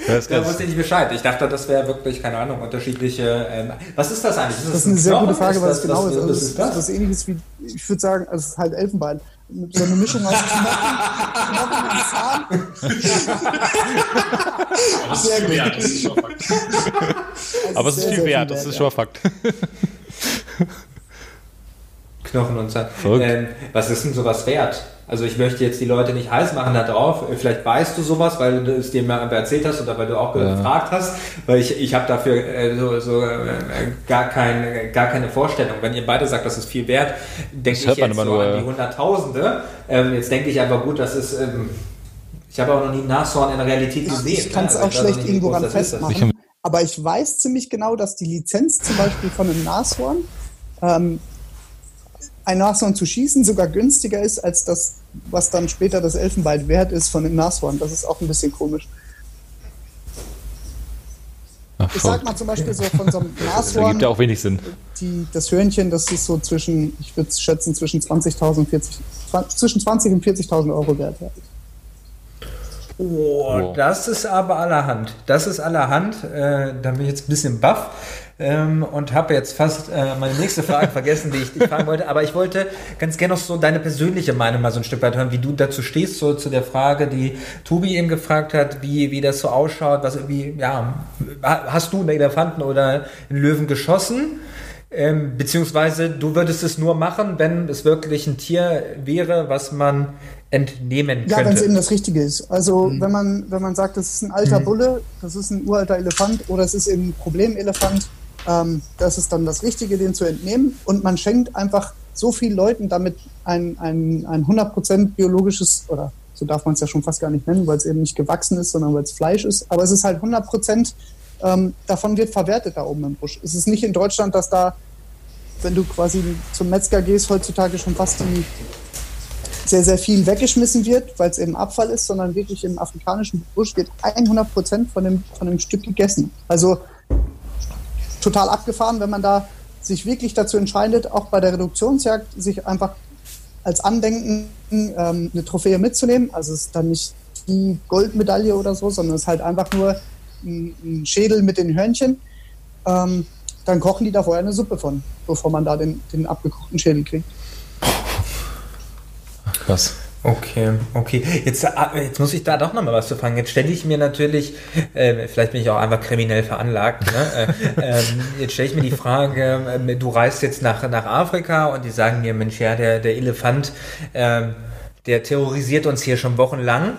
da wusste ich nicht Bescheid. Ich dachte, das wäre wirklich, keine Ahnung, unterschiedliche, ähm, was ist das eigentlich? Ist das, das ist eine sehr gute Frage, was das, genau ist. Also, das ist das? das ist ähnliches wie, ich würde sagen, also es ist halt Elfenbein. So eine Mischung aus Knochen, und Zahn. Das ist viel wert, das ist schon Fakt. Aber es ist viel wert, das ist schon Fakt. Knochen und Zahn. Ähm, was ist denn sowas wert? Also ich möchte jetzt die Leute nicht heiß machen da drauf. Vielleicht weißt du sowas, weil du es dir mal erzählt hast oder weil du auch ja. gefragt hast. Weil ich, ich habe dafür äh, so, so äh, gar, kein, gar keine Vorstellung. Wenn ihr beide sagt, das ist viel wert, denke ich jetzt so nur, an die Hunderttausende. Ähm, jetzt denke ich aber gut, das ist... Ähm, ich habe auch noch nie ein Nashorn in der Realität gesehen. Ich kann es also auch schlecht irgendwo ran festmachen. Aber ich weiß ziemlich genau, dass die Lizenz zum Beispiel von einem Nashorn, ähm, ein Nashorn zu schießen, sogar günstiger ist als das, was dann später das Elfenbein wert ist von dem Nashorn. Das ist auch ein bisschen komisch. Ach, ich sag mal zum Beispiel so von so einem Nashorn. Das gibt ja auch wenig Sinn. Die, das Hörnchen, das ist so zwischen, ich würde schätzen, zwischen 20.000 und 40, zwischen 20 und 40.000 Euro wert. Oh, das ist aber allerhand. Das ist allerhand. Äh, da bin ich jetzt ein bisschen baff ähm, und habe jetzt fast äh, meine nächste Frage vergessen, die ich dich fragen wollte. Aber ich wollte ganz gerne noch so deine persönliche Meinung mal so ein Stück weit hören, wie du dazu stehst, so zu der Frage, die Tobi eben gefragt hat, wie, wie das so ausschaut. Was irgendwie, ja, hast du einen Elefanten oder einen Löwen geschossen? Ähm, beziehungsweise du würdest es nur machen, wenn es wirklich ein Tier wäre, was man entnehmen könnte. Ja, wenn es eben das Richtige ist. Also mhm. wenn man wenn man sagt, das ist ein alter mhm. Bulle, das ist ein uralter Elefant oder es ist eben ein Problemelefant, ähm, das ist dann das Richtige, den zu entnehmen. Und man schenkt einfach so vielen Leuten damit ein, ein, ein 100% biologisches, oder so darf man es ja schon fast gar nicht nennen, weil es eben nicht gewachsen ist, sondern weil es Fleisch ist. Aber es ist halt 100% ähm, davon wird verwertet da oben im Busch. Es ist nicht in Deutschland, dass da wenn du quasi zum Metzger gehst, heutzutage schon fast die sehr, sehr viel weggeschmissen wird, weil es eben Abfall ist, sondern wirklich im afrikanischen Busch wird 100 Prozent von dem, von dem Stück gegessen. Also total abgefahren, wenn man da sich wirklich dazu entscheidet, auch bei der Reduktionsjagd sich einfach als Andenken ähm, eine Trophäe mitzunehmen. Also es ist dann nicht die Goldmedaille oder so, sondern es ist halt einfach nur ein, ein Schädel mit den Hörnchen. Ähm, dann kochen die da vorher eine Suppe von, bevor man da den, den abgekochten Schädel kriegt. Krass. Okay, okay. Jetzt, äh, jetzt muss ich da doch nochmal was zu fragen. Jetzt stelle ich mir natürlich, äh, vielleicht bin ich auch einfach kriminell veranlagt, ne? äh, ähm, jetzt stelle ich mir die Frage, äh, du reist jetzt nach, nach Afrika und die sagen mir, Mensch, ja, der, der Elefant, äh, der terrorisiert uns hier schon wochenlang.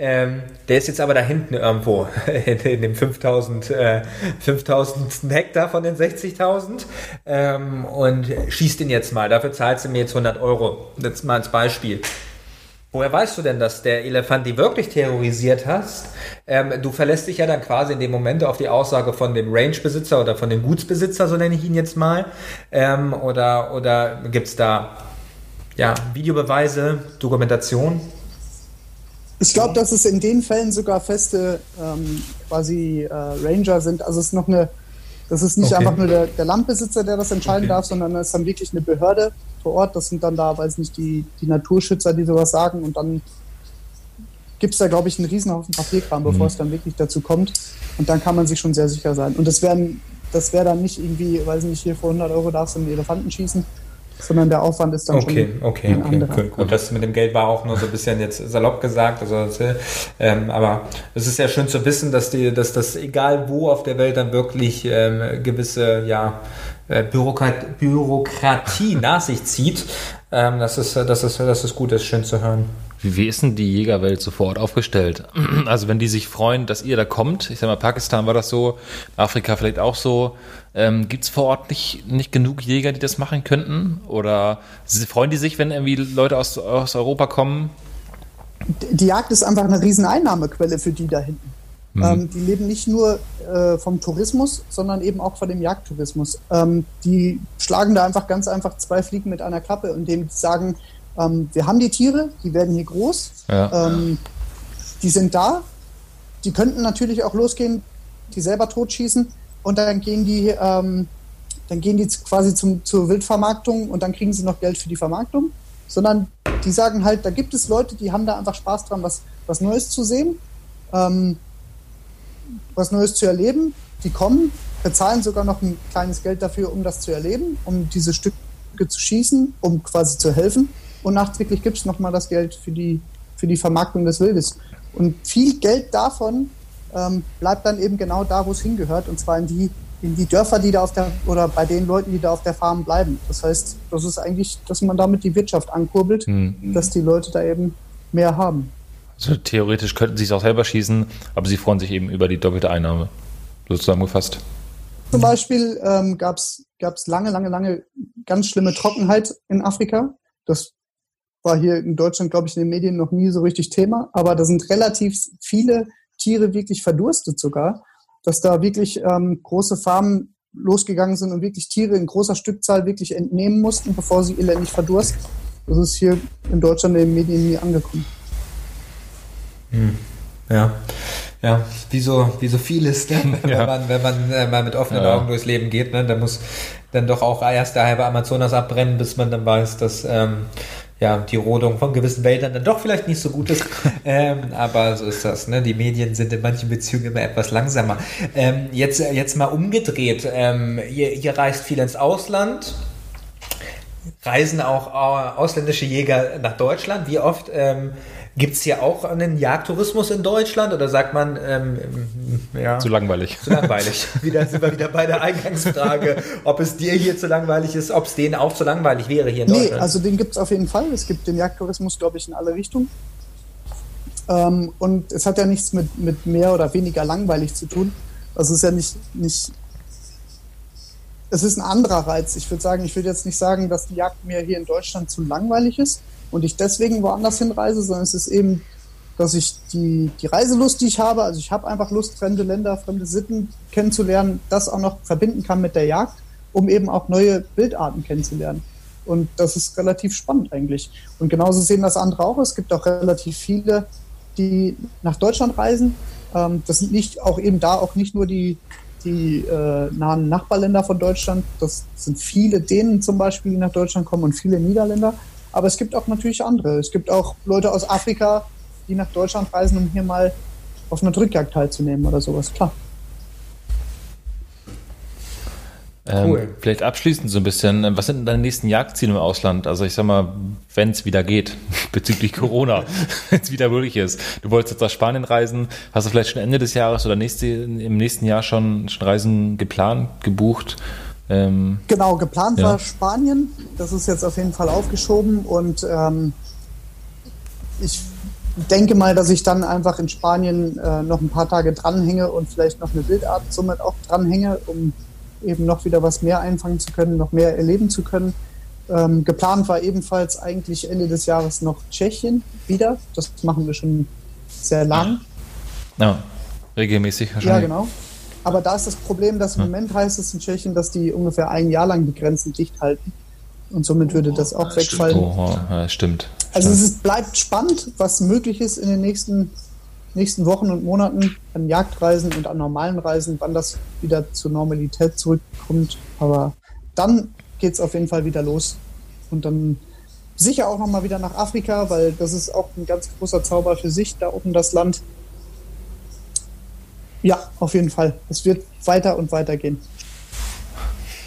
Ähm, der ist jetzt aber da hinten irgendwo in, in dem 5000 äh, 5000 Hektar von den 60.000 ähm, und schießt ihn jetzt mal. Dafür zahlst du mir jetzt 100 Euro. Das mal als Beispiel. Woher weißt du denn, dass der Elefant die wirklich terrorisiert hast? Ähm, du verlässt dich ja dann quasi in dem Moment auf die Aussage von dem Range-Besitzer oder von dem Gutsbesitzer, so nenne ich ihn jetzt mal. Ähm, oder oder gibt es da ja, Videobeweise, Dokumentation? Ich glaube, dass es in den Fällen sogar feste ähm, quasi äh, Ranger sind. Also es ist noch eine, das ist nicht okay. einfach nur der, der, Landbesitzer, der das entscheiden okay. darf, sondern es ist dann wirklich eine Behörde vor Ort. Das sind dann da, weiß nicht, die, die Naturschützer, die sowas sagen. Und dann gibt es da, glaube ich, einen Riesenhaufen Papierkram, bevor mhm. es dann wirklich dazu kommt. Und dann kann man sich schon sehr sicher sein. Und das wäre das wär dann nicht irgendwie, weiß nicht, hier vor 100 Euro darfst du einen Elefanten schießen, sondern der Aufwand ist dann okay, schon okay, ein okay, anderer. Gut, gut, das mit dem Geld war auch nur so ein bisschen jetzt salopp gesagt, also ähm, aber es ist ja schön zu wissen, dass die, dass das egal wo auf der Welt dann wirklich ähm, gewisse ja äh, Bürokrat Bürokratie nach sich zieht. Ähm, das ist das ist das ist gut, das ist schön zu hören. Wie, ist denn die Jägerwelt sofort aufgestellt? Also wenn die sich freuen, dass ihr da kommt, ich sag mal, Pakistan war das so, Afrika vielleicht auch so, ähm, gibt es vor Ort nicht, nicht genug Jäger, die das machen könnten? Oder freuen die sich, wenn irgendwie Leute aus, aus Europa kommen? Die Jagd ist einfach eine riesen Einnahmequelle für die da hinten. Mhm. Ähm, die leben nicht nur äh, vom Tourismus, sondern eben auch von dem Jagdtourismus. Ähm, die schlagen da einfach ganz einfach zwei Fliegen mit einer Klappe, indem sie sagen, ähm, wir haben die Tiere, die werden hier groß, ja. Ähm, die sind da, die könnten natürlich auch losgehen, die selber totschießen. Und dann gehen die, ähm, dann gehen die quasi zum, zur Wildvermarktung und dann kriegen sie noch Geld für die Vermarktung, sondern die sagen halt, da gibt es Leute, die haben da einfach Spaß dran, was, was Neues zu sehen, ähm, was Neues zu erleben. Die kommen, bezahlen sogar noch ein kleines Geld dafür, um das zu erleben, um diese Stücke zu schießen, um quasi zu helfen und nachträglich gibt es nochmal das Geld für die, für die Vermarktung des Wildes. Und viel Geld davon ähm, bleibt dann eben genau da, wo es hingehört, und zwar in die, in die Dörfer, die da auf der, oder bei den Leuten, die da auf der Farm bleiben. Das heißt, das ist eigentlich, dass man damit die Wirtschaft ankurbelt, mhm. dass die Leute da eben mehr haben. Also theoretisch könnten sie es auch selber schießen, aber sie freuen sich eben über die doppelte Einnahme, so zusammengefasst. Zum Beispiel ähm, gab es lange, lange, lange ganz schlimme Trockenheit in Afrika. Das war hier in Deutschland, glaube ich, in den Medien noch nie so richtig Thema, aber da sind relativ viele Tiere wirklich verdurstet sogar, dass da wirklich ähm, große Farmen losgegangen sind und wirklich Tiere in großer Stückzahl wirklich entnehmen mussten, bevor sie elendig verdursten. Das ist hier in Deutschland in den Medien nie angekommen. Hm. Ja. Ja, wie so, wie so vieles, ne? wenn, ja. man, wenn man äh, mal mit offenen ja. Augen durchs Leben geht, ne? dann muss dann doch auch erst der halbe Amazonas abbrennen, bis man dann weiß, dass ähm, ja, die Rodung von gewissen Wäldern dann doch vielleicht nicht so gut ist. ähm, aber so ist das. Ne? Die Medien sind in manchen Beziehungen immer etwas langsamer. Ähm, jetzt, jetzt mal umgedreht. Ähm, ihr, ihr reist viel ins Ausland. Reisen auch äh, ausländische Jäger nach Deutschland? Wie oft ähm, Gibt es hier auch einen Jagdtourismus in Deutschland oder sagt man, ähm, ja. Zu langweilig. Zu langweilig. wieder sind wir wieder bei der Eingangsfrage, ob es dir hier zu langweilig ist, ob es denen auch zu langweilig wäre hier in nee, Deutschland. also den gibt es auf jeden Fall. Es gibt den Jagdtourismus, glaube ich, in alle Richtungen. Ähm, und es hat ja nichts mit, mit mehr oder weniger langweilig zu tun. Also es ist ja nicht, nicht es ist ein anderer Reiz. Ich würde sagen, ich würde jetzt nicht sagen, dass die Jagd mir hier in Deutschland zu langweilig ist und ich deswegen woanders hinreise, sondern es ist eben, dass ich die, die Reiselust, die ich habe, also ich habe einfach Lust, fremde Länder, fremde Sitten kennenzulernen, das auch noch verbinden kann mit der Jagd, um eben auch neue Bildarten kennenzulernen. Und das ist relativ spannend eigentlich. Und genauso sehen das andere auch. Es gibt auch relativ viele, die nach Deutschland reisen. Ähm, das sind nicht auch eben da auch nicht nur die, die äh, nahen Nachbarländer von Deutschland. Das sind viele Dänen zum Beispiel, die nach Deutschland kommen und viele Niederländer. Aber es gibt auch natürlich andere. Es gibt auch Leute aus Afrika, die nach Deutschland reisen, um hier mal auf einer Drückjagd teilzunehmen oder sowas, klar. Ähm, cool. Vielleicht abschließend so ein bisschen, äh, was sind denn deine nächsten Jagdziele im Ausland? Also ich sag mal, wenn es wieder geht, bezüglich Corona, wenn es wieder möglich ist. Du wolltest jetzt nach Spanien reisen, hast du vielleicht schon Ende des Jahres oder nächste, im nächsten Jahr schon, schon Reisen geplant, gebucht? Ähm, genau, geplant ja. war Spanien. Das ist jetzt auf jeden Fall aufgeschoben und ähm, ich denke mal, dass ich dann einfach in Spanien äh, noch ein paar Tage dranhänge und vielleicht noch eine Bildart somit auch dranhänge, um eben noch wieder was mehr einfangen zu können, noch mehr erleben zu können. Ähm, geplant war ebenfalls eigentlich Ende des Jahres noch Tschechien wieder. Das machen wir schon sehr lang. Ja, regelmäßig wahrscheinlich. Ja, genau. Aber da ist das Problem, dass im Moment heißt es in Tschechien, dass die ungefähr ein Jahr lang die Grenzen dicht halten. Und somit würde das auch wegfallen. Stimmt. Oh, ja, stimmt. Also es ist, bleibt spannend, was möglich ist in den nächsten nächsten Wochen und Monaten an Jagdreisen und an normalen Reisen, wann das wieder zur Normalität zurückkommt. Aber dann geht es auf jeden Fall wieder los. Und dann sicher auch nochmal wieder nach Afrika, weil das ist auch ein ganz großer Zauber für sich, da oben das Land. Ja, auf jeden Fall. Es wird weiter und weiter gehen.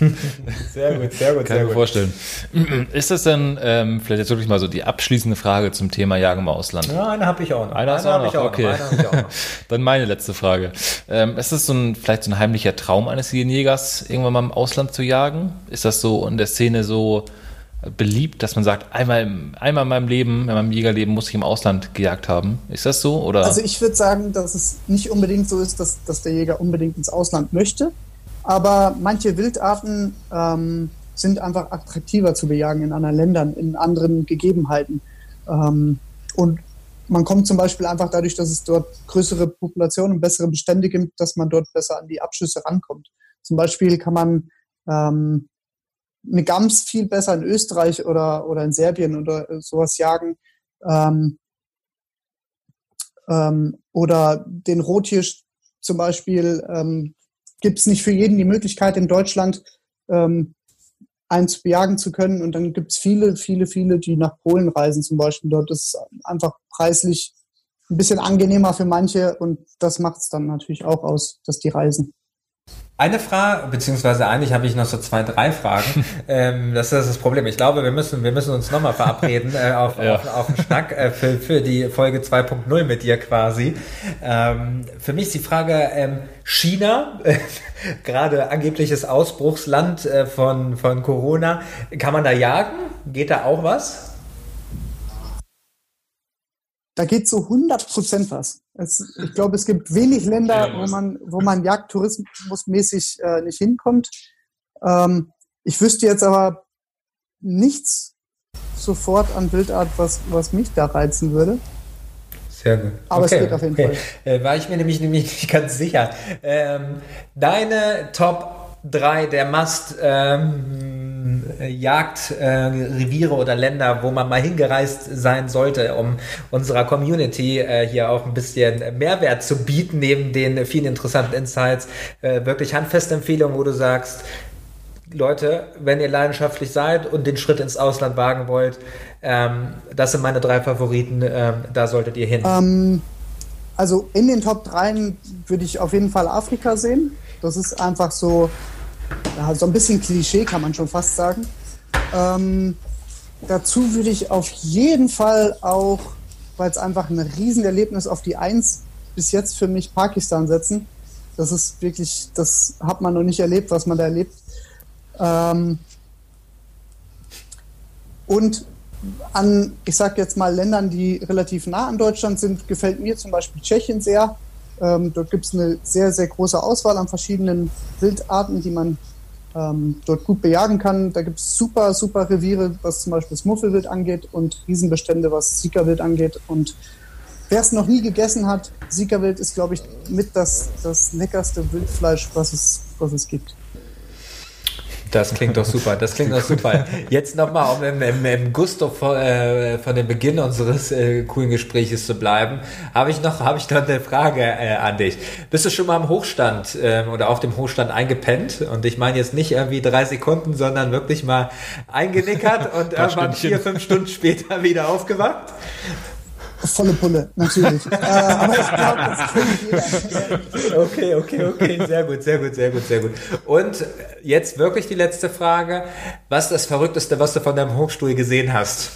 sehr gut, sehr gut, Kann sehr ich mir vorstellen. Ist das denn ähm, vielleicht jetzt wirklich mal so die abschließende Frage zum Thema Jagen im Ausland? Ja, eine habe ich auch noch. Eine, eine habe ich auch okay. noch. Okay. Dann meine letzte Frage. Ähm, ist das so ein, vielleicht so ein heimlicher Traum eines Jägers, irgendwann mal im Ausland zu jagen? Ist das so in der Szene so beliebt, dass man sagt, einmal, einmal in meinem Leben, in meinem Jägerleben muss ich im Ausland gejagt haben. Ist das so? Oder? Also ich würde sagen, dass es nicht unbedingt so ist, dass, dass der Jäger unbedingt ins Ausland möchte. Aber manche Wildarten ähm, sind einfach attraktiver zu bejagen in anderen Ländern, in anderen Gegebenheiten. Ähm, und man kommt zum Beispiel einfach dadurch, dass es dort größere Populationen, bessere Bestände gibt, dass man dort besser an die Abschüsse rankommt. Zum Beispiel kann man ähm, eine Gams viel besser in Österreich oder, oder in Serbien oder sowas jagen. Ähm, ähm, oder den Rothirsch zum Beispiel ähm, gibt es nicht für jeden die Möglichkeit in Deutschland ähm, eins bejagen zu können. Und dann gibt es viele, viele, viele, die nach Polen reisen zum Beispiel. Dort ist einfach preislich ein bisschen angenehmer für manche und das macht es dann natürlich auch aus, dass die reisen. Eine Frage, beziehungsweise eigentlich habe ich noch so zwei, drei Fragen. ähm, das ist das Problem. Ich glaube, wir müssen, wir müssen uns nochmal verabreden äh, auf, ja. auf, auf einen Schnack äh, für, für die Folge 2.0 mit dir quasi. Ähm, für mich ist die Frage, ähm, China, äh, gerade angebliches Ausbruchsland äh, von, von Corona, kann man da jagen? Geht da auch was? Da geht so 100 Prozent was. Es, ich glaube, es gibt wenig Länder, wo man, wo man Jagdtourismusmäßig äh, nicht hinkommt. Ähm, ich wüsste jetzt aber nichts sofort an Bildart, was, was mich da reizen würde. Sehr gut. Aber okay, es geht auf jeden okay. Fall. Äh, war ich mir nämlich, nämlich nicht ganz sicher. Ähm, deine Top 3 der Must ähm, Jagdreviere äh, oder Länder, wo man mal hingereist sein sollte, um unserer Community äh, hier auch ein bisschen Mehrwert zu bieten, neben den vielen interessanten Insights. Äh, wirklich handfeste Empfehlungen, wo du sagst, Leute, wenn ihr leidenschaftlich seid und den Schritt ins Ausland wagen wollt, ähm, das sind meine drei Favoriten, ähm, da solltet ihr hin. Ähm, also in den Top 3 würde ich auf jeden Fall Afrika sehen. Das ist einfach so ja, so ein bisschen Klischee kann man schon fast sagen. Ähm, dazu würde ich auf jeden Fall auch, weil es einfach ein Riesenerlebnis auf die Eins bis jetzt für mich Pakistan setzen. Das ist wirklich, das hat man noch nicht erlebt, was man da erlebt. Ähm, und an, ich sag jetzt mal, Ländern, die relativ nah an Deutschland sind, gefällt mir zum Beispiel Tschechien sehr. Ähm, dort gibt es eine sehr, sehr große Auswahl an verschiedenen Wildarten, die man ähm, dort gut bejagen kann. Da gibt es super, super Reviere, was zum Beispiel das Muffelwild angeht und Riesenbestände, was Siegerwild angeht. Und wer es noch nie gegessen hat, Siegerwild ist, glaube ich, mit das, das leckerste Wildfleisch, was es, was es gibt. Das klingt doch super, das klingt doch super. Jetzt nochmal, um im, im, im Gusto von, äh, von dem Beginn unseres äh, coolen Gespräches zu bleiben, habe ich noch, habe ich noch eine Frage äh, an dich. Bist du schon mal am Hochstand äh, oder auf dem Hochstand eingepennt? Und ich meine jetzt nicht irgendwie drei Sekunden, sondern wirklich mal eingenickert und irgendwann vier, fünf Stunden später wieder aufgewacht? Volle Pulle, natürlich. äh, aber ich glaube, das kennt jeder. Okay, okay, okay. Sehr gut, sehr gut, sehr gut, sehr gut. Und jetzt wirklich die letzte Frage. Was ist das Verrückteste, was du von deinem Hochstuhl gesehen hast?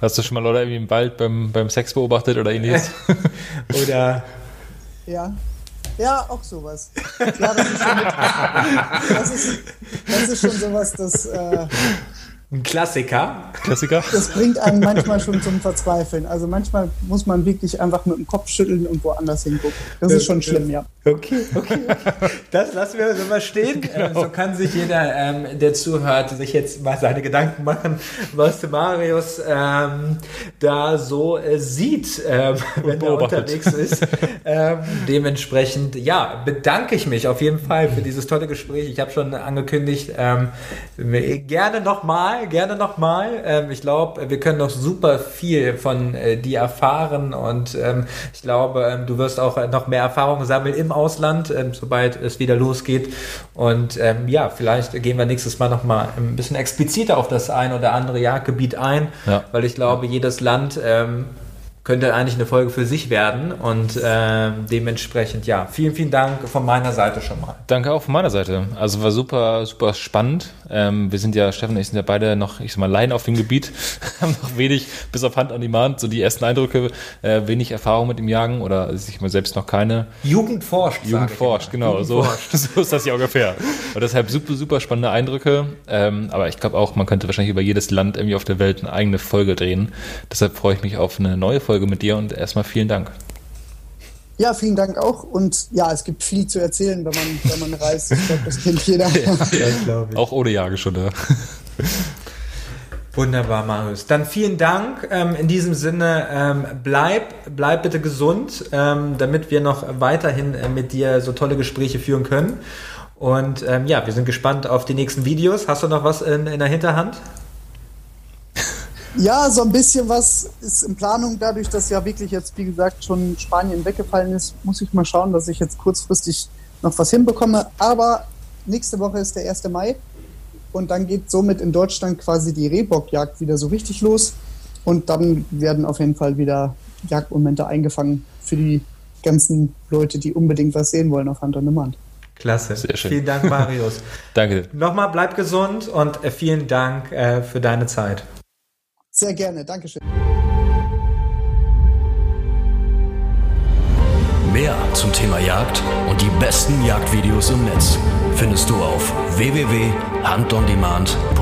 Hast du schon mal Leute irgendwie im Wald beim, beim Sex beobachtet oder ähnliches? oder? Ja. Ja, auch sowas. Ja, das ist schon, das ist, das ist schon sowas, das, äh, ein Klassiker. Klassiker. Das bringt einen manchmal schon zum Verzweifeln. Also manchmal muss man wirklich einfach mit dem Kopf schütteln und woanders hingucken. Das ist schon schlimm, ja. Okay, okay. Das lassen wir so mal stehen. Genau. So kann sich jeder, ähm, der zuhört, sich jetzt mal seine Gedanken machen, was Marius ähm, da so äh, sieht, ähm, wenn er unterwegs ist. Ähm, dementsprechend, ja, bedanke ich mich auf jeden Fall für dieses tolle Gespräch. Ich habe schon angekündigt, ähm, gerne nochmal nochmal, gerne nochmal. Ähm, ich glaube, wir können noch super viel von äh, dir erfahren und ähm, ich glaube, ähm, du wirst auch noch mehr Erfahrungen sammeln im Ausland, ähm, sobald es wieder losgeht. Und ähm, ja, vielleicht gehen wir nächstes Mal nochmal ein bisschen expliziter auf das ein oder andere Jagdgebiet ein, ja. weil ich glaube, jedes Land ähm, könnte eigentlich eine Folge für sich werden. Und äh, dementsprechend, ja, vielen, vielen Dank von meiner Seite schon mal. Danke auch von meiner Seite. Also war super, super spannend. Ähm, wir sind ja, Steffen und ich sind ja beide noch, ich sag mal, Laien auf dem Gebiet, haben noch wenig, bis auf Hand an die Demand, so die ersten Eindrücke, äh, wenig Erfahrung mit dem Jagen oder ich mal selbst noch keine. Jugend forscht. Jugend forscht, genau. Jugend so, forscht. so ist das ja ungefähr. Und deshalb super, super spannende Eindrücke. Ähm, aber ich glaube auch, man könnte wahrscheinlich über jedes Land irgendwie auf der Welt eine eigene Folge drehen. Deshalb freue ich mich auf eine neue Folge Folge mit dir und erstmal vielen Dank. Ja, vielen Dank auch. Und ja, es gibt viel zu erzählen, wenn man, wenn man reist. Ich glaube, das kennt jeder. ja, auch ohne Jagestunde. Wunderbar, Marius. Dann vielen Dank. Ähm, in diesem Sinne, ähm, bleib, bleib bitte gesund, ähm, damit wir noch weiterhin äh, mit dir so tolle Gespräche führen können. Und ähm, ja, wir sind gespannt auf die nächsten Videos. Hast du noch was in, in der Hinterhand? Ja, so ein bisschen was ist in Planung. Dadurch, dass ja wirklich jetzt, wie gesagt, schon Spanien weggefallen ist, muss ich mal schauen, dass ich jetzt kurzfristig noch was hinbekomme. Aber nächste Woche ist der 1. Mai und dann geht somit in Deutschland quasi die Rehbockjagd wieder so richtig los. Und dann werden auf jeden Fall wieder Jagdmomente eingefangen für die ganzen Leute, die unbedingt was sehen wollen auf Hand und Demand. Klasse. Sehr schön. Vielen Dank, Marius. Danke. Nochmal bleib gesund und äh, vielen Dank äh, für deine Zeit. Sehr gerne, Dankeschön. Mehr zum Thema Jagd und die besten Jagdvideos im Netz findest du auf www.handondemand.de.